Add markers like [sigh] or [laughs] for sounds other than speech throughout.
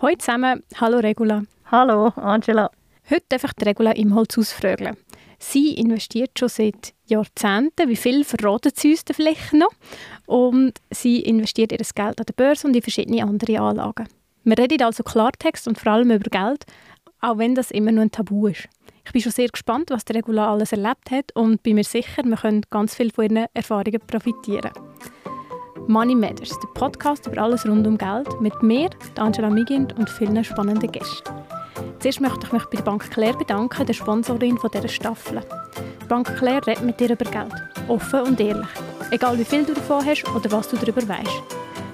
Hallo zusammen, hallo Regula. Hallo Angela. Heute darf ich die Regula im Holz ausfragen. Sie investiert schon seit Jahrzehnten. Wie viel verraten Sie uns vielleicht noch? Und sie investiert ihr Geld an der Börse und in verschiedene andere Anlagen. Wir reden also Klartext und vor allem über Geld, auch wenn das immer nur ein Tabu ist. Ich bin schon sehr gespannt, was der Regula alles erlebt hat und bin mir sicher, wir können ganz viel von ihren Erfahrungen profitieren. Money Matters, der Podcast über alles rund um Geld, mit mir, Angela Migint und vielen spannenden Gästen. Zuerst möchte ich mich bei der Bank Claire bedanken, der Sponsorin dieser Staffel. Die Bank Claire redet mit dir über Geld, offen und ehrlich. Egal wie viel du davon hast oder was du darüber weißt.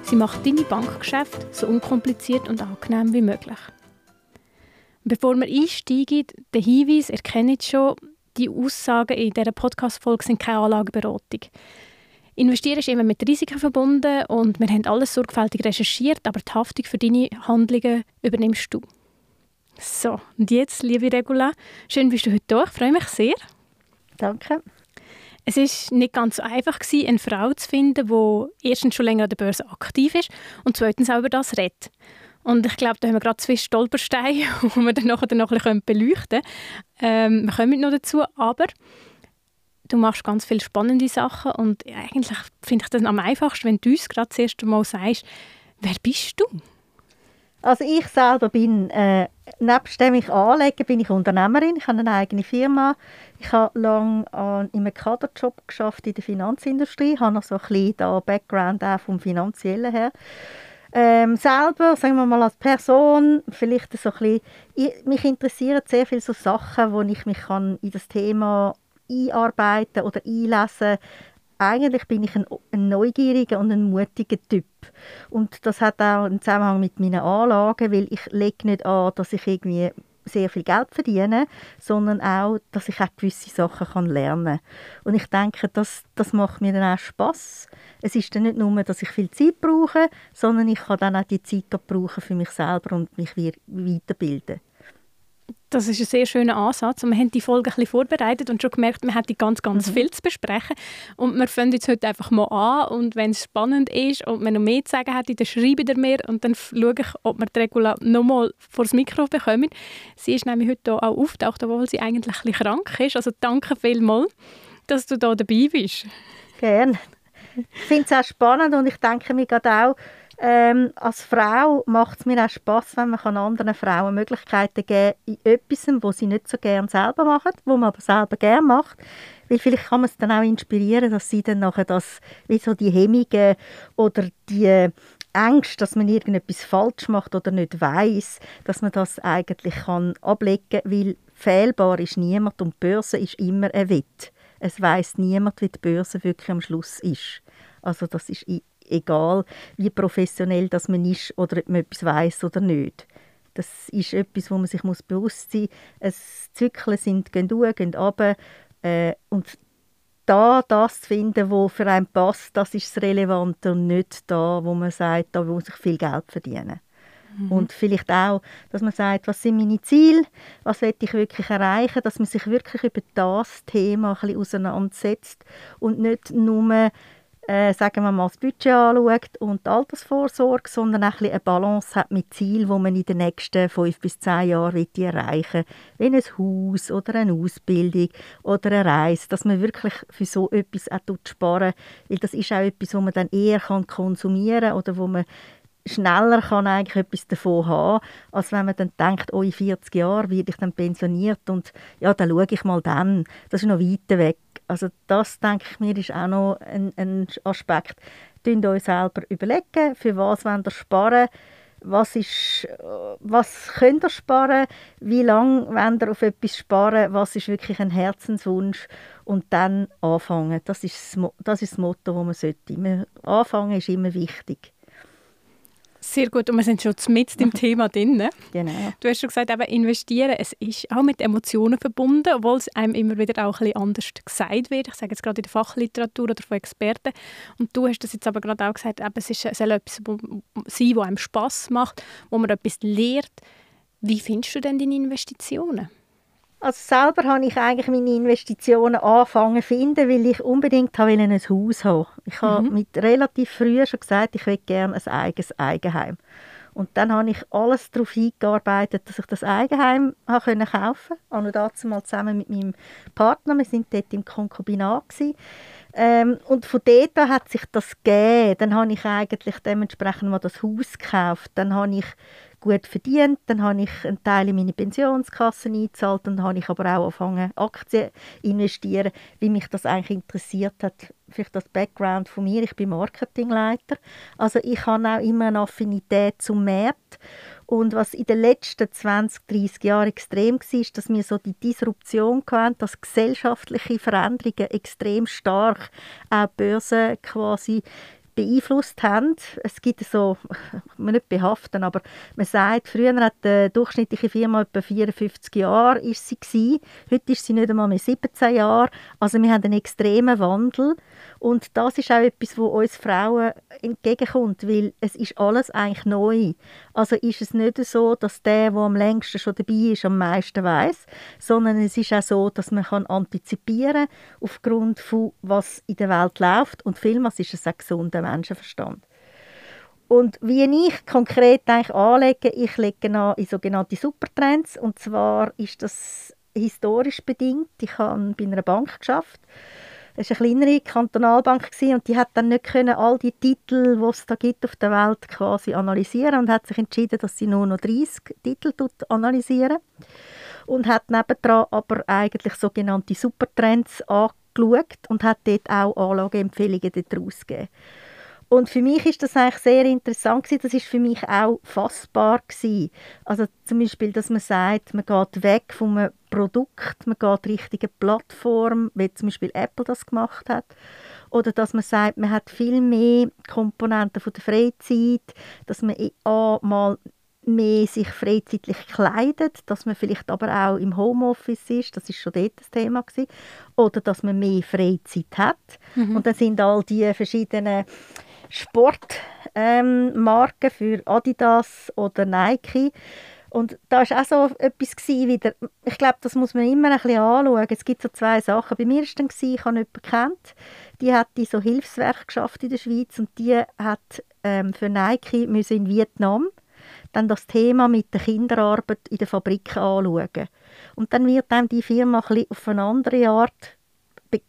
Sie macht deine Bankgeschäfte so unkompliziert und angenehm wie möglich. Bevor wir einsteigen, der Hinweis, ihr kennt schon, die Aussagen in dieser Podcast-Folge sind keine Anlageberatung. Investieren ist immer mit Risiken verbunden und wir haben alles sorgfältig recherchiert, aber die Haftung für deine Handlungen übernimmst du. So, und jetzt, liebe Regula, schön bist du heute da. Ich freue mich sehr. Danke. Es ist nicht ganz so einfach gewesen, eine Frau zu finden, die erstens schon länger an der Börse aktiv ist und zweitens auch über das redet. Und ich glaube, da haben wir gerade zwei Stolpersteine, [laughs] die wir dann nachher noch ein bisschen beleuchten können. Ähm, wir kommen noch dazu, aber du machst ganz viele spannende Sachen und eigentlich finde ich das am einfachsten, wenn du uns gerade das erste Mal sagst, wer bist du? Also ich selber bin, äh, nebst dem ich anlege, bin ich Unternehmerin. Ich habe eine eigene Firma. Ich habe lange äh, in einem Kaderjob geschafft in der Finanzindustrie. Ich habe noch so ein bisschen da Background auch vom Finanziellen her. Ähm, selber, sagen wir mal als Person, vielleicht so ein bisschen, ich, mich interessieren sehr viele so Sachen, wo ich mich kann in das Thema einarbeiten oder einlesen eigentlich bin ich ein, ein, neugieriger und ein mutiger Typ. Und das hat auch einen Zusammenhang mit meinen Anlagen, weil ich lege nicht an, dass ich irgendwie sehr viel Geld verdiene, sondern auch, dass ich auch gewisse Sachen kann lernen kann. Und ich denke, das, das macht mir dann auch Spass. Es ist dann nicht nur, dass ich viel Zeit brauche, sondern ich kann dann auch die Zeit brauchen für mich selber und mich weiterbilden. Das ist ein sehr schöner Ansatz. Und wir haben die Folge ein bisschen vorbereitet und schon gemerkt, wir hätten ganz, ganz mhm. viel zu besprechen. Und wir fangen jetzt heute einfach mal an. Und wenn es spannend ist und wir noch mehr zu sagen hätte, dann schreiben ihr mir und dann schaue ich, ob wir die Regula noch mal vor das Mikro bekommen. Sie ist nämlich heute hier auch auftaucht, obwohl sie eigentlich ein bisschen krank ist. Also danke vielmals, dass du da dabei bist. Gerne. Ich finde es auch spannend und ich denke mir gerade auch, ähm, als Frau macht es mir auch Spaß, wenn man anderen Frauen Möglichkeiten geben kann, in etwas, was sie nicht so gerne selber machen, wo man aber selber gerne macht. Weil vielleicht kann man es dann auch inspirieren, dass sie dann nachher das, wie so die Hemmungen oder die Angst, dass man irgendetwas falsch macht oder nicht weiß, dass man das eigentlich kann ablegen kann, weil fehlbar ist niemand und die Börse ist immer ein Wett. Es weiß niemand, wie die Börse wirklich am Schluss ist. Also das ist egal, wie professionell das man ist oder ob man etwas weiß oder nicht. Das ist etwas, wo man sich muss bewusst sein muss. Es Zyklen sind gehen hoch, gehen runter. Äh, und da das zu finden, was für einen passt, das ist das Relevante und nicht da, wo man sagt, da muss ich viel Geld verdienen. Mhm. Und vielleicht auch, dass man sagt, was sind meine Ziele, was will ich wirklich erreichen, dass man sich wirklich über das Thema ein bisschen auseinandersetzt und nicht nur äh, sagen wir mal, das Budget anschaut und die Altersvorsorge, sondern auch ein eine Balance hat mit Zielen, die man in den nächsten fünf bis zehn Jahren erreichen will. Wie ein Haus oder eine Ausbildung oder eine Reise, dass man wirklich für so etwas auch sparen weil das ist auch etwas, wo man dann eher kann konsumieren kann oder wo man schneller kann eigentlich etwas davon haben, als wenn man dann denkt, oh, in 40 Jahren werde ich dann pensioniert und ja, dann schaue ich mal dann. Das ist noch weit weg. Also das, denke ich mir, ist auch noch ein, ein Aspekt. Tun euch selber überlegen, für was wollt ihr sparen was, ist, was könnt ihr sparen, wie lange wollt ihr auf etwas sparen, was ist wirklich ein Herzenswunsch und dann anfangen. Das ist das, das, ist das Motto, das man sollte. Anfangen ist immer wichtig. Sehr gut, und wir sind schon mit dem [laughs] Thema drin. Ne? Genau. Du hast schon gesagt, eben investieren, es ist auch mit Emotionen verbunden, obwohl es einem immer wieder auch ein bisschen anders gesagt wird. Ich sage jetzt gerade in der Fachliteratur oder von Experten. Und du hast das jetzt aber gerade auch gesagt, eben, es, ist, es soll etwas sein, was einem Spass macht, wo man etwas lernt. Wie findest du denn deine Investitionen? Also selber habe ich eigentlich meine Investitionen angefangen zu finden, weil ich unbedingt ein Haus haben Ich habe mhm. mit relativ früh schon gesagt, ich will gerne ein eigenes Eigenheim. Und dann habe ich alles darauf hingearbeitet, dass ich das Eigenheim kaufen konnte. Auch dazu mal zusammen mit meinem Partner. Wir sind dort im Konkubinat. Ähm, und von dort an hat sich das gegeben. Dann habe ich eigentlich dementsprechend mal das Haus gekauft. Dann habe ich gut verdient, dann habe ich einen Teil in meine Pensionskasse eingezahlt und dann habe ich aber auch angefangen, Aktien zu investieren, wie mich das eigentlich interessiert hat. Vielleicht das Background von mir, ich bin Marketingleiter, also ich habe auch immer eine Affinität zum Markt. Und was in den letzten 20, 30 Jahren extrem war, ist, dass wir so die Disruption hatten, dass gesellschaftliche Veränderungen extrem stark auch die Börse quasi beeinflusst haben. Es gibt so, [laughs] will nicht behaften, aber man sagt, früher hat die durchschnittliche Firma etwa 54 Jahre ist sie gewesen. Heute ist sie nicht einmal mehr 17 Jahre. Also wir haben einen extremen Wandel und das ist auch etwas, wo uns Frauen entgegenkommt, weil es ist alles eigentlich neu. Also ist es nicht so, dass der, der am längsten schon dabei ist, am meisten weiß, sondern es ist auch so, dass man kann antizipieren aufgrund von was in der Welt läuft und vielmals ist es auch gesunder Menschenverstand. Und wie ich konkret eigentlich anlege, ich lege an in sogenannte Supertrends und zwar ist das historisch bedingt. Ich habe bei einer Bank geschafft es war eine kleinere Kantonalbank und die hat dann nicht können all die Titel, die es da gibt auf der Welt, quasi analysieren und hat sich entschieden, dass sie nur noch 30 Titel analysieren und hat nebendran aber eigentlich sogenannte Supertrends angeschaut und hat dort auch Anlageempfehlungen daraus gegeben. Und für mich ist das eigentlich sehr interessant gewesen. Das ist für mich auch fassbar gewesen. Also zum Beispiel, dass man sagt, man geht weg vom Produkt, man geht Richtung eine Plattform, wie zum Beispiel Apple das gemacht hat. Oder dass man sagt, man hat viel mehr Komponenten von der Freizeit, dass man auch mal mehr sich freizeitlich kleidet, dass man vielleicht aber auch im Homeoffice ist, das ist schon dort das Thema gewesen. oder dass man mehr Freizeit hat. Mhm. Und dann sind all die verschiedenen Sportmarken ähm, für Adidas oder Nike. Und da war auch so etwas wieder, ich glaube, das muss man immer ein bisschen anschauen. Es gibt so zwei Sachen. Bei mir war dann, ich habe jemanden kennt, die hat die so Hilfswerk geschafft in der Schweiz und die hat ähm, für Nike müssen in Vietnam dann das Thema mit der Kinderarbeit in der Fabrik anschauen. Und dann wird dann die Firma ein bisschen auf eine andere Art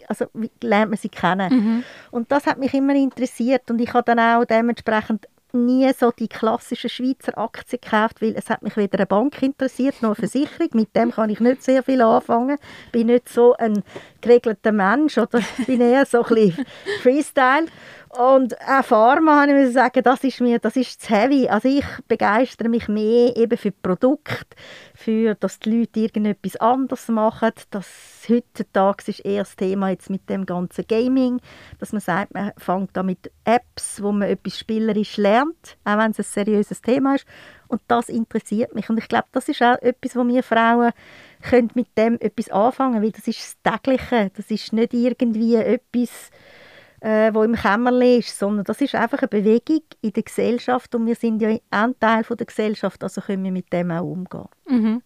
also wie lernt man sie kennen. Mhm. Und das hat mich immer interessiert und ich habe dann auch dementsprechend nie so die klassischen Schweizer Aktien gekauft, weil es hat mich weder eine Bank interessiert noch eine Versicherung. Mit dem kann ich nicht sehr viel anfangen. Ich bin nicht so ein geregelter Mensch oder bin eher so ein bisschen Freestyle. Und auch Pharma, habe ich sagen, das ist mir, das ist zu heavy. Also ich begeistere mich mehr eben für Produkte, für, dass die Leute irgendetwas anderes machen. Das heutzutage ist eher das Thema jetzt mit dem ganzen Gaming, dass man sagt, man fängt da mit Apps, wo man etwas spielerisch lernt, auch wenn es ein seriöses Thema ist. Und das interessiert mich. Und ich glaube, das ist auch etwas, wo wir Frauen können mit dem etwas anfangen, weil das ist das Tägliche. Das ist nicht irgendwie etwas äh, wo im Kämmerle ist, sondern das ist einfach eine Bewegung in der Gesellschaft und wir sind ja ein Teil von der Gesellschaft, also können wir mit dem auch umgehen. Mhm.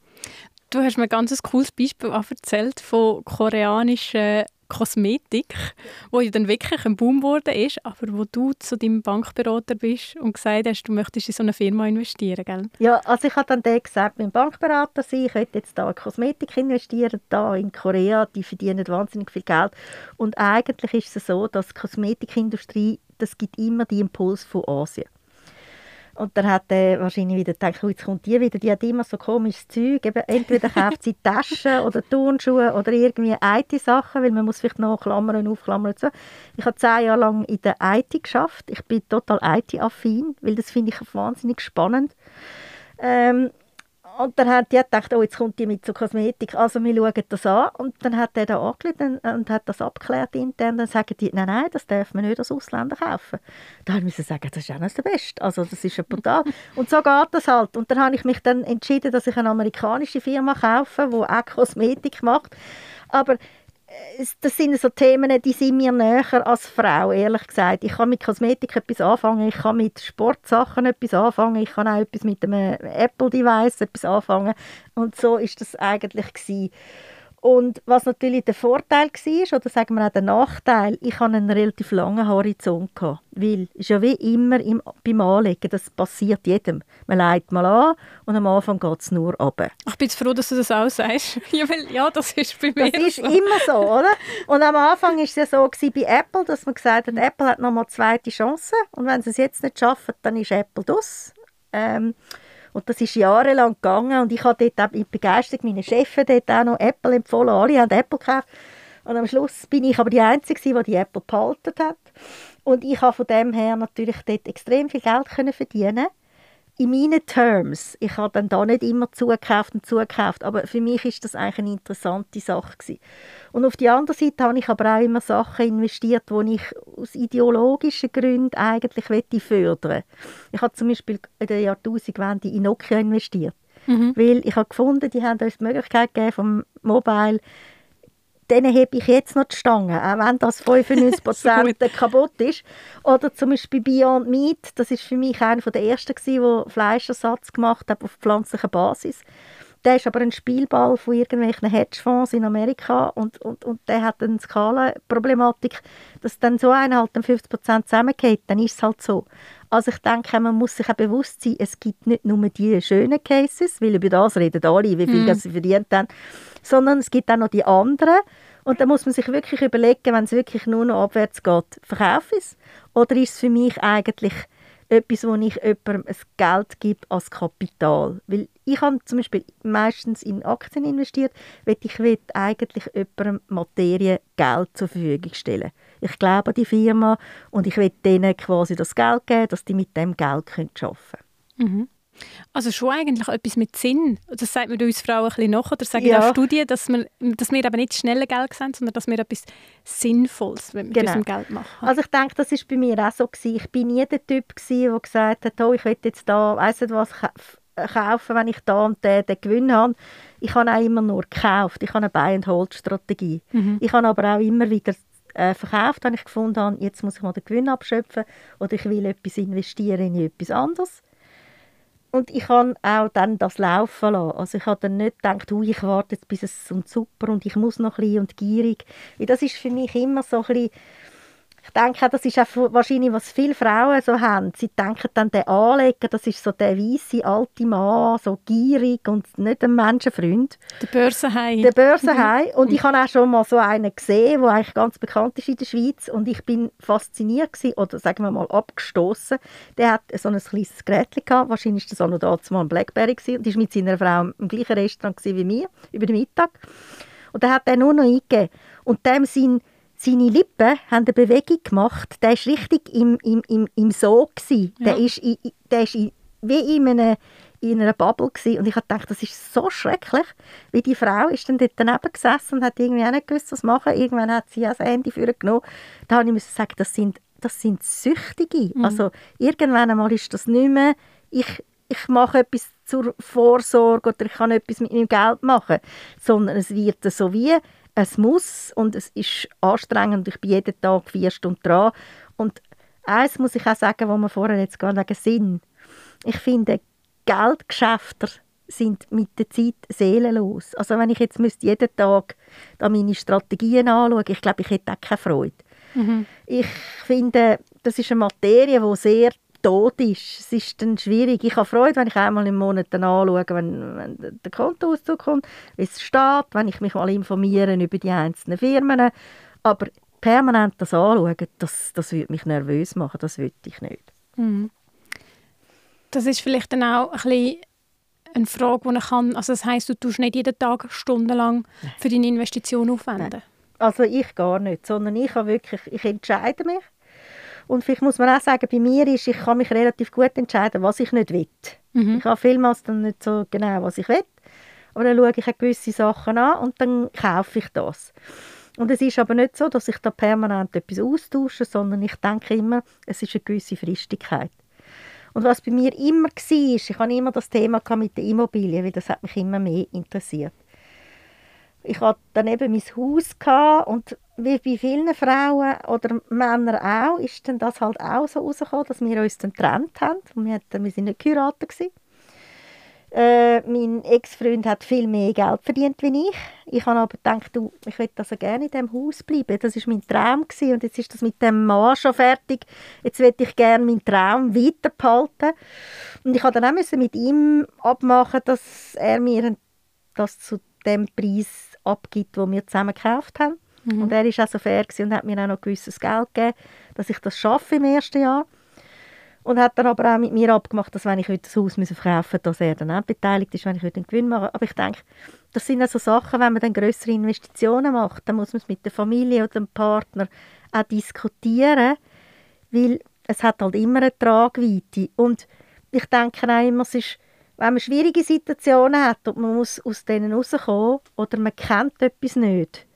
Du hast mir ein ganz cooles Beispiel erzählt von koreanischen Kosmetik, wo ja dann wirklich ein Boom geworden ist, aber wo du zu deinem Bankberater bist und gesagt hast, du möchtest in so eine Firma investieren, gell? Ja, also ich habe dann gesagt, mein Bankberater sein, ich möchte jetzt da in Kosmetik investieren, da in Korea, die verdienen wahnsinnig viel Geld und eigentlich ist es so, dass die Kosmetikindustrie, das gibt immer die Impuls von Asien. Und dann hat er wahrscheinlich wieder gedacht, oh, jetzt kommt die wieder, die hat immer so komisches Zeug. Eben, entweder kauft sie Taschen [laughs] oder Turnschuhe oder irgendwie IT-Sachen, weil man muss vielleicht noch Klammern aufklammern. So. Ich habe zehn Jahre lang in der IT geschafft. Ich bin total IT-affin, weil das finde ich wahnsinnig spannend. Ähm, und dann hat die gedacht, oh, jetzt kommt die mit so Kosmetik, also wir schauen das an. Und dann hat er da angerufen und hat das abgeklärt intern. Dann sagen die, nein, nein, das darf man nicht als Ausländer kaufen. Da haben wir sagen, das ist auch nicht der Beste. Also das ist ja brutal. [laughs] und so geht das halt. Und dann habe ich mich dann entschieden, dass ich eine amerikanische Firma kaufe, die auch Kosmetik macht. Aber das sind so Themen, die sind mir näher als Frau, ehrlich gesagt. Ich kann mit Kosmetik etwas anfangen, ich kann mit Sportsachen etwas anfangen, ich kann auch etwas mit einem Apple-Device etwas anfangen. Und so ist das eigentlich gewesen. Und was natürlich der Vorteil war, oder sagen wir auch der Nachteil, ich hatte einen relativ langen Horizont. Gehabt, weil es ist ja wie immer im, beim Anlegen, das passiert jedem. Man legt mal an und am Anfang geht es nur runter. Ich bin froh, dass du das auch sagst. [laughs] ja, weil, ja, das ist bei mir Das ist so. immer so, oder? Und am Anfang war es ja so gewesen bei Apple, dass man gesagt hat, Apple hat nochmal zweite Chance und wenn sie es jetzt nicht schaffen, dann ist Apple das. Ähm, und das ist jahrelang gegangen und ich habe dort mit Begeisterung meinen Chefs dort auch noch Apple empfohlen. Alle haben Apple gekauft. Und am Schluss bin ich aber die Einzige, die die Apple behalten hat. Und ich habe von dem her natürlich dort extrem viel Geld können verdienen in meinen Terms, ich habe dann da nicht immer zugekauft und zugekauft, aber für mich ist das eigentlich eine interessante Sache gewesen. Und auf die andere Seite habe ich aber auch immer Sachen investiert, die ich aus ideologischen Gründen eigentlich fördern Ich habe zum Beispiel in der Jahrtausendwende in Nokia investiert, mhm. weil ich habe gefunden, die haben uns die Möglichkeit gegeben, vom Mobile denen habe ich jetzt noch die Stange, auch wenn das 95 [laughs] Prozent kaputt ist. Oder zum Beispiel Beyond Meat, das ist für mich einer der ersten, der Fleischersatz gemacht hat auf pflanzlicher Basis. Der ist aber ein Spielball von irgendwelchen Hedgefonds in Amerika und, und, und der hat eine Skala-Problematik, dass dann so einer halt 50 Prozent zusammengeht, dann ist es halt so. Also ich denke, man muss sich auch bewusst sein, es gibt nicht nur die schönen Cases, weil über das reden alle, wie viel mm. sie verdient haben, sondern es gibt auch noch die anderen. Und da muss man sich wirklich überlegen, wenn es wirklich nur noch abwärts geht, verkaufe ich es? Oder ist es für mich eigentlich etwas, wo ich jemandem ein Geld gebe als Kapital? Weil ich habe zum Beispiel meistens in Aktien investiert, weil ich will eigentlich jemandem Materie Geld zur Verfügung stellen. Ich glaube an die Firma und ich will denen quasi das Geld geben, dass die mit dem Geld arbeiten können. Mhm. Also schon eigentlich etwas mit Sinn. Das sagt man uns Frauen ein bisschen nach, oder sagen ja. auch Studien, dass wir, dass wir aber nicht schnell Geld sehen, sondern dass wir etwas Sinnvolles mit genau. unserem Geld machen. Also ich denke, das war bei mir auch so. Gewesen. Ich bin nie der Typ, gewesen, der gesagt hat, oh, ich will jetzt da, weiss nicht was, kaufen, wenn ich da und den, den Gewinn habe. Ich habe auch immer nur gekauft. Ich habe eine Buy-and-Hold-Strategie. Mhm. Ich habe aber auch immer wieder äh, verkauft, wenn ich gefunden habe, jetzt muss ich mal den Gewinn abschöpfen oder ich will etwas investieren in etwas anderes und ich habe auch dann das laufen lassen. Also ich habe dann nicht gedacht, oh, ich warte jetzt, bis es super und ich muss noch ein bisschen und gierig. Weil das ist für mich immer so ein bisschen ich denke, das ist auch wahrscheinlich, was viele Frauen so haben. Sie denken dann, der Anleger, das ist so der weiße alte Mann, so gierig und nicht ein Menschenfreund. Der Börsenhai. Der Börsenhai. und ich habe auch schon mal so einen gesehen, der eigentlich ganz bekannt ist in der Schweiz. Und ich bin fasziniert gewesen, oder sagen wir mal abgestoßen. Der hat so ein kleines Gerät gehabt. Wahrscheinlich war das auch noch damals mal ein Blackberry gewesen. Und ist mit seiner Frau im gleichen Restaurant wie mir über den Mittag. Und er hat er nur noch eingegeben. Und dem sein seine Lippen haben eine Bewegung gemacht. Der war richtig im, im, im, im Sog. Ja. Der ist, der ist wie in, einem, in einer Bubble. Gewesen. Und ich habe gedacht, das ist so schrecklich. Wie die Frau ist dann dort daneben gesessen und hat irgendwie auch nicht gewusst, was machen. Irgendwann hat sie das Handy für genommen. Da habe ich sagen, das sind, das sind Süchtige. Mhm. Also irgendwann einmal ist das nicht mehr, ich, ich mache etwas zur Vorsorge oder ich kann etwas mit meinem Geld machen, sondern es wird so wie es muss und es ist anstrengend. Ich bin jeden Tag vier Stunden dran. Und eins muss ich auch sagen, wo wir vorher jetzt gar wegen Sinn. Ich finde, Geldgeschäfte sind mit der Zeit seelenlos. Also wenn ich jetzt müsste jeden Tag da meine Strategien anschauen, ich glaube, ich hätte auch keine Freude. Mhm. Ich finde, das ist eine Materie, die sehr tot ist. Es ist dann schwierig. Ich habe Freude, wenn ich einmal im Monat anschaue, wenn, wenn der Kontoauszug kommt, wie es steht, wenn ich mich mal informiere über die einzelnen Firmen. Aber permanent das anschauen, das, das würde mich nervös machen, das würde ich nicht. Mhm. Das ist vielleicht dann auch ein bisschen eine Frage, die ich kann. Also das heisst, du tust nicht jeden Tag stundenlang für deine Investition aufwenden? Nein. Also ich gar nicht, sondern ich habe wirklich, ich entscheide mich und vielleicht muss man auch sagen, bei mir ist, ich kann mich relativ gut entscheiden, was ich nicht will. Mhm. Ich habe vielmals dann nicht so genau, was ich will. Aber dann schaue ich gewisse Sachen an und dann kaufe ich das. Und es ist aber nicht so, dass ich da permanent etwas austausche, sondern ich denke immer, es ist eine gewisse Fristigkeit. Und was bei mir immer war, ich hatte immer das Thema mit der Immobilie, weil das hat mich immer mehr interessiert. Ich hatte dann eben mein Haus und wie bei vielen Frauen oder Männern auch, ist dann das halt auch so rausgekommen, dass wir uns dann getrennt haben. Wir, hatten, wir sind nicht geheiratet. Äh, mein Ex-Freund hat viel mehr Geld verdient wie ich. Ich habe aber gedacht, du, ich möchte also gerne in diesem Haus bleiben. Das war mein Traum gewesen. und jetzt ist das mit dem Mann schon fertig. Jetzt möchte ich gerne meinen Traum weiter behalten. Und ich musste dann auch mit ihm abmachen, dass er mir das zu dem Preis abgibt, wo wir zusammen gekauft haben. Mhm. Und er war auch so fair und hat mir auch noch gewisses Geld gegeben, dass ich das schaffe im ersten Jahr. Und hat dann aber auch mit mir abgemacht, dass wenn ich heute das Haus verkaufen müssen, dass er dann auch beteiligt ist, wenn ich heute einen Gewinn mache. Aber ich denke, das sind also Sachen, wenn man dann größere Investitionen macht, dann muss man es mit der Familie oder dem Partner auch diskutieren, weil es hat halt immer eine Tragweite. Und ich denke auch immer, es ist, wenn man schwierige Situationen hat und man muss aus denen rauskommen oder man kennt etwas nicht,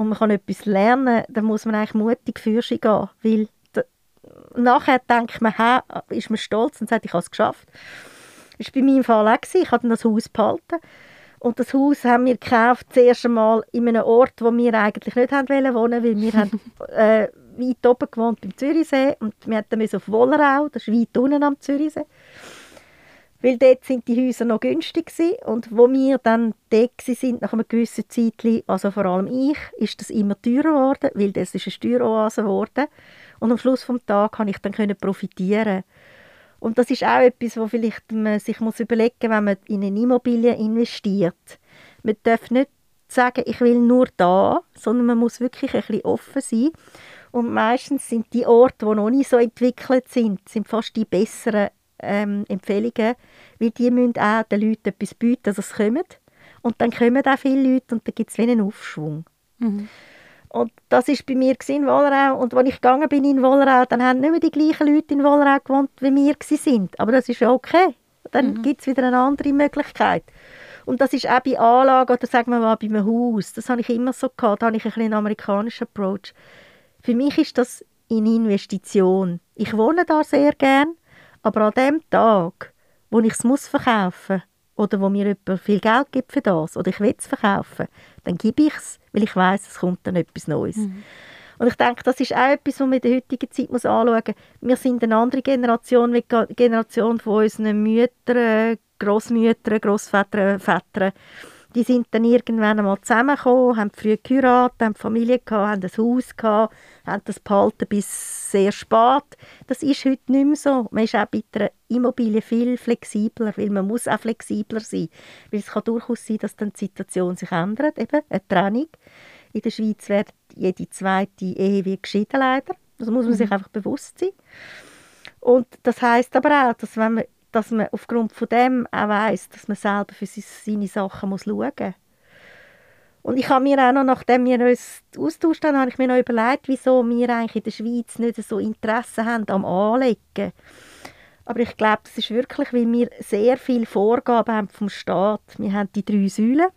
und man kann etwas lernen, dann muss man eigentlich mutig für sich gehen, weil nachher denkt man, hey, ist man stolz und sagt, ich habe es geschafft. Das war bei meinem Fall auch. Ich habe das Haus behalten. Und das Haus haben wir gekauft, zuerst einmal in einem Ort, wo wir eigentlich nicht haben wollen wohnen, weil wir haben [laughs] äh, weit oben gewohnt beim Zürichsee und wir mussten auf Wollerau, das ist weit unten am Zürichsee weil dort sind die Häuser noch günstig gewesen. und wo wir dann dort sind nach einem gewissen Zeitchen, also vor allem ich, ist das immer teurer geworden, weil das ist eine Steueroase geworden und am Schluss des Tages konnte ich dann können profitieren und das ist auch etwas, wo vielleicht man sich muss überlegen, wenn man in eine Immobilie investiert. Man darf nicht sagen, ich will nur da, sondern man muss wirklich ein bisschen offen sein. Und meistens sind die Orte, die noch nicht so entwickelt sind, sind fast die besseren ähm, Empfehlungen, weil die müssen auch den Leuten etwas bieten, dass es kommen. Und dann kommen auch viele Leute und dann gibt es einen Aufschwung. Mhm. Und das war bei mir in Wollerau. Und als ich gegangen bin in Wollerau, dann haben nicht mehr die gleichen Leute in Wollerau gewohnt, wie wir sind. Aber das ist ja okay. Dann mhm. gibt es wieder eine andere Möglichkeit. Und das ist auch bei Anlagen oder sagen wir mal bei einem Haus. Das habe ich immer so gehabt. Da habe ich ein einen amerikanischen Approach. Für mich ist das eine Investition. Ich wohne da sehr gern. Aber an dem Tag, wo ich es muss verkaufen oder wo mir jemand viel Geld gibt für das oder ich will es verkaufen, dann gebe ich es, weil ich weiß, es kommt dann etwas Neues. Mhm. Und ich denke, das ist auch etwas, was man in der heutigen Zeit muss anschauen muss. Wir sind eine andere Generation, wie die Generation von unseren Müttern, Großmüttern, Großvätern, Vätern die sind dann irgendwann einmal zusammengekommen, haben früh geheiratet, haben Familie gehabt, haben ein Haus gehabt, haben das behalten bis sehr spät. Das ist heute nicht mehr so. Man ist auch bei der Immobilie viel flexibler, weil man muss auch flexibler sein. Weil es kann durchaus sein, dass dann die Situation sich ändert, eben eine Trennung. In der Schweiz wird jede zweite Ehe wie geschieden leider. Das muss man mhm. sich einfach bewusst sein. Und das heißt aber auch, dass wenn man dass man aufgrund von dem auch weiss, dass man selber für seine Sachen muss schauen muss. Und ich habe mir auch noch, nachdem wir uns austauscht haben, habe ich mir noch überlegt, wieso wir eigentlich in der Schweiz nicht so Interesse haben am Anlegen. Aber ich glaube, das ist wirklich, weil wir sehr viele Vorgaben haben vom Staat. Wir haben die drei Säulen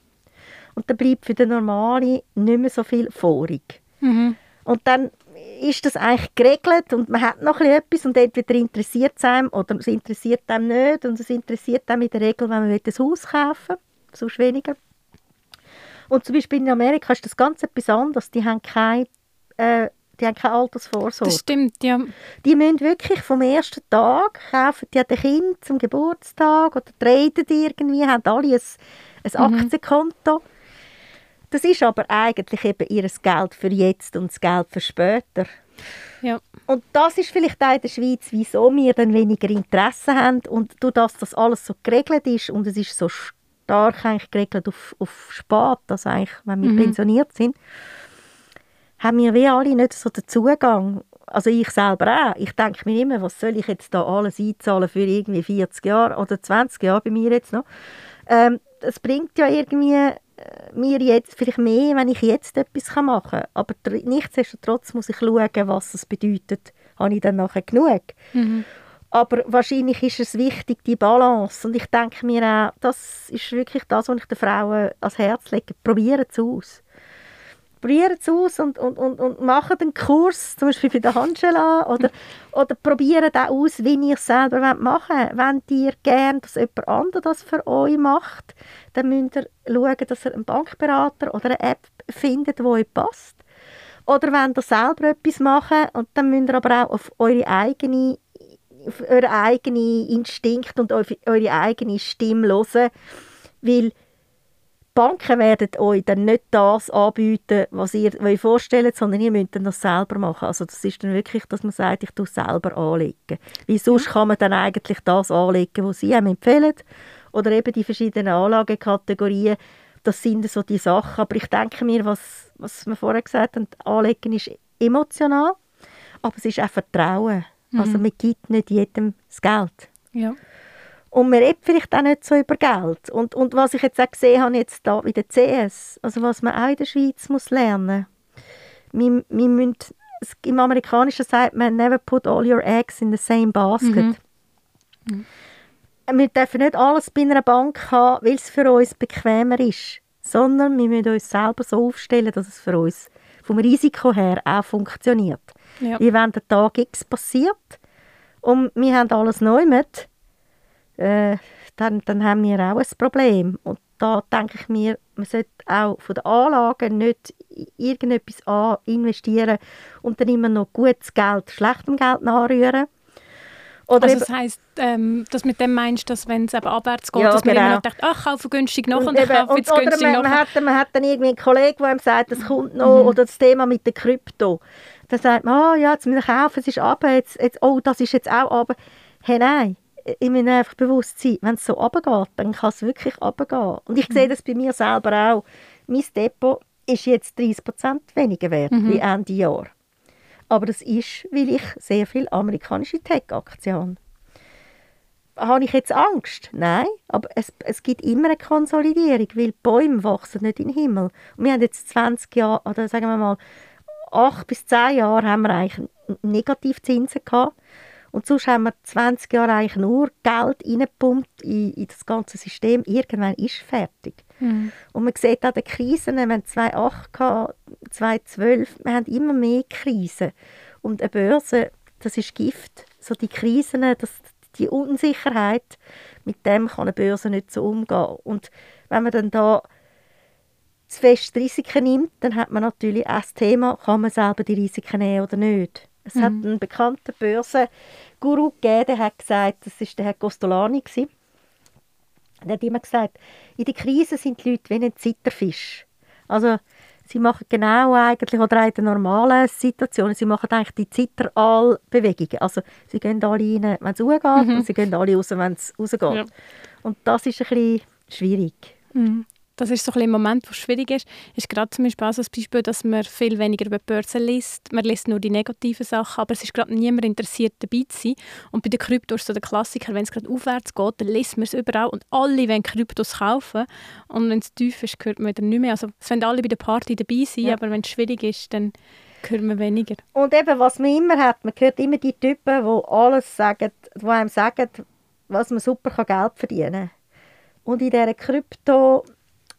und da bleibt für den Normale nicht mehr so viel vorig. Mhm. Und dann ist das eigentlich geregelt und man hat noch etwas und entweder interessiert es einem oder es interessiert einem nicht und es interessiert einem in der Regel, wenn man ein Haus kaufen will, sonst weniger. Und zum Beispiel in Amerika ist das ganz etwas anderes. Die haben keine, äh, die haben keine Altersvorsorge. Das stimmt, ja. Die müssen wirklich vom ersten Tag kaufen, die haben ein Kind zum Geburtstag oder traden irgendwie, haben alle ein, ein mhm. Das ist aber eigentlich eben ihr Geld für jetzt und das Geld für später. Ja. Und das ist vielleicht auch in der Schweiz, wieso wir dann weniger Interesse haben und durch das, dass das alles so geregelt ist und es ist so stark eigentlich geregelt auf, auf Spät, also eigentlich, wenn wir mhm. pensioniert sind, haben wir wie alle nicht so den Zugang. Also ich selber auch. Ich denke mir immer, was soll ich jetzt da alles einzahlen für irgendwie 40 Jahre oder 20 Jahre bei mir jetzt noch. Ähm, es bringt ja irgendwie mir jetzt vielleicht mehr, wenn ich jetzt etwas machen kann. Aber nichtsdestotrotz muss ich schauen, was es bedeutet. Habe ich dann nachher genug? Mhm. Aber wahrscheinlich ist es wichtig, die Balance. Und ich denke mir auch, das ist wirklich das, was ich den Frauen ans Herz lege. Probieren es aus probieren es aus und, und, und, und machen einen Kurs, zum Beispiel bei der Angela, oder, [laughs] oder probieren auch aus, wie ihr es selber machen wollt. Wenn ihr gerne, dass jemand anderes das für euch macht, dann müsst ihr schauen, dass ihr einen Bankberater oder eine App findet, die euch passt. Oder wenn ihr selber etwas machen und dann müsst ihr aber auch auf eure eigene auf euren eigenen Instinkt und eure eigene Stimme hören, weil Banken werden euch dann nicht das anbieten, was ihr euch vorstellt, sondern ihr müsst dann das selber machen. Also das ist dann wirklich, dass man sagt, ich tue selber anlegen. Wie sonst kann man dann eigentlich das anlegen, was sie einem empfehlen. Oder eben die verschiedenen Anlagekategorien. Das sind so die Sachen. Aber ich denke mir, was, was wir vorher gesagt haben, Anlegen ist emotional, aber es ist auch Vertrauen. Also, mhm. Also man gibt nicht jedem das Geld. Ja. Und man redet vielleicht auch nicht so über Geld. Und, und was ich jetzt auch gesehen habe, jetzt da bei der CS, also was man auch in der Schweiz muss lernen muss, wir, wir müssen, im Amerikanischen sagt man, never put all your eggs in the same basket. Mhm. Mhm. Wir dürfen nicht alles bei einer Bank haben, weil es für uns bequemer ist, sondern wir müssen uns selber so aufstellen, dass es für uns vom Risiko her auch funktioniert. Ja. Wie wenn der Tag X passiert und wir haben alles neu mit, äh, dann, dann haben wir auch ein Problem. Und da denke ich mir, man sollte auch von den Anlagen nicht irgendetwas an investieren und dann immer noch gutes Geld schlechtem Geld nachrühren. Oder also das heisst, ähm, dass mit dem meinst, dass wenn es abwärts geht, ja, dass man genau. immer noch denkt, ach, kaufe günstig noch und, und ich kaufe jetzt günstig man, noch. Man hat, man hat dann irgendwie einen Kollegen, der ihm sagt, es kommt noch, mhm. oder das Thema mit der Krypto. Dann sagt man, oh, ja, jetzt muss ich kaufen, es ist ab, jetzt, jetzt, oh, das ist jetzt auch ab. Hey, nein, ich muss einfach bewusst sein, wenn es so runtergeht, dann kann es wirklich runtergehen. Und ich mhm. sehe das bei mir selber auch. Mein Depot ist jetzt 30% weniger wert mhm. wie Ende Jahr. Aber das ist, weil ich sehr viele amerikanische Tech-Aktien habe. Habe ich jetzt Angst? Nein, aber es, es gibt immer eine Konsolidierung, weil Bäume wachsen nicht in den Himmel. Und wir haben jetzt 20 Jahre, oder sagen wir mal, 8 bis 10 Jahre haben wir eigentlich Negativzinsen gehabt. Und sonst haben wir 20 Jahre eigentlich nur Geld reingepumpt in, in das ganze System. Irgendwann ist es fertig. Mhm. Und man sieht auch die Krisen, wir haben 2008, 2012, wir haben immer mehr Krisen. Und eine Börse, das ist Gift. So die Krisen, das, die Unsicherheit, mit dem kann eine Börse nicht so umgehen. Und wenn man dann da zu fest Risiken nimmt, dann hat man natürlich auch das Thema, kann man selber die Risiken nehmen oder nicht. Es mhm. hat einen bekannten Börsenguru gegeben, der hat gesagt, das war der Herr Costolani. Gewesen. Der hat immer gesagt, in der Krise sind die Leute wie ein Zitterfisch. Also sie machen genau eigentlich, oder in den normalen Situationen, sie machen eigentlich die Zitteralbewegungen. Also sie gehen alle rein, wenn es hochgeht, mhm. und sie gehen alle raus, wenn es rausgeht. Ja. Und das ist ein bisschen schwierig. Mhm das ist so ein, ein Moment, wo schwierig ist, ist gerade zum Beispiel auch so Beispiel, dass man viel weniger über die Börse liest. Man liest nur die negativen Sachen, aber es ist gerade niemand interessiert, dabei zu sein. Und bei den Kryptos ist so der Klassiker, wenn es gerade aufwärts geht, dann liest man es überall und alle wollen Kryptos kaufen. Und wenn es tief ist, hört man wieder nicht mehr. Also es wollen alle bei der Party dabei sein, ja. aber wenn es schwierig ist, dann hört man weniger. Und eben, was man immer hat, man hört immer die Typen, die alles sagen, die einem sagen, was man super Geld verdienen kann. Und in dieser Krypto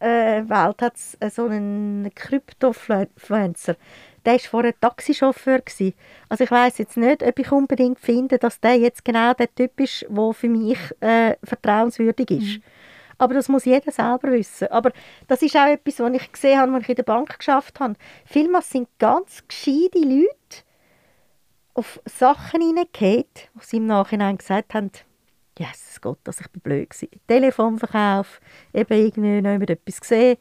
äh, Welt hat es äh, so einen Krypto-Influencer. Der war vorher Taxichauffeur. Gewesen. Also ich weiß jetzt nicht, ob ich unbedingt finde, dass der jetzt genau der Typ ist, der für mich äh, vertrauenswürdig ist. Mhm. Aber das muss jeder selber wissen. Aber das ist auch etwas, was ich gesehen habe, als ich in der Bank geschafft habe. Vielmals sind ganz gescheite Leute auf Sachen hineingehauen, wo sie im Nachhinein gesagt haben, Jesus Gott, dass ich blöd war. Telefonverkauf, eben irgendwie noch etwas gesehen.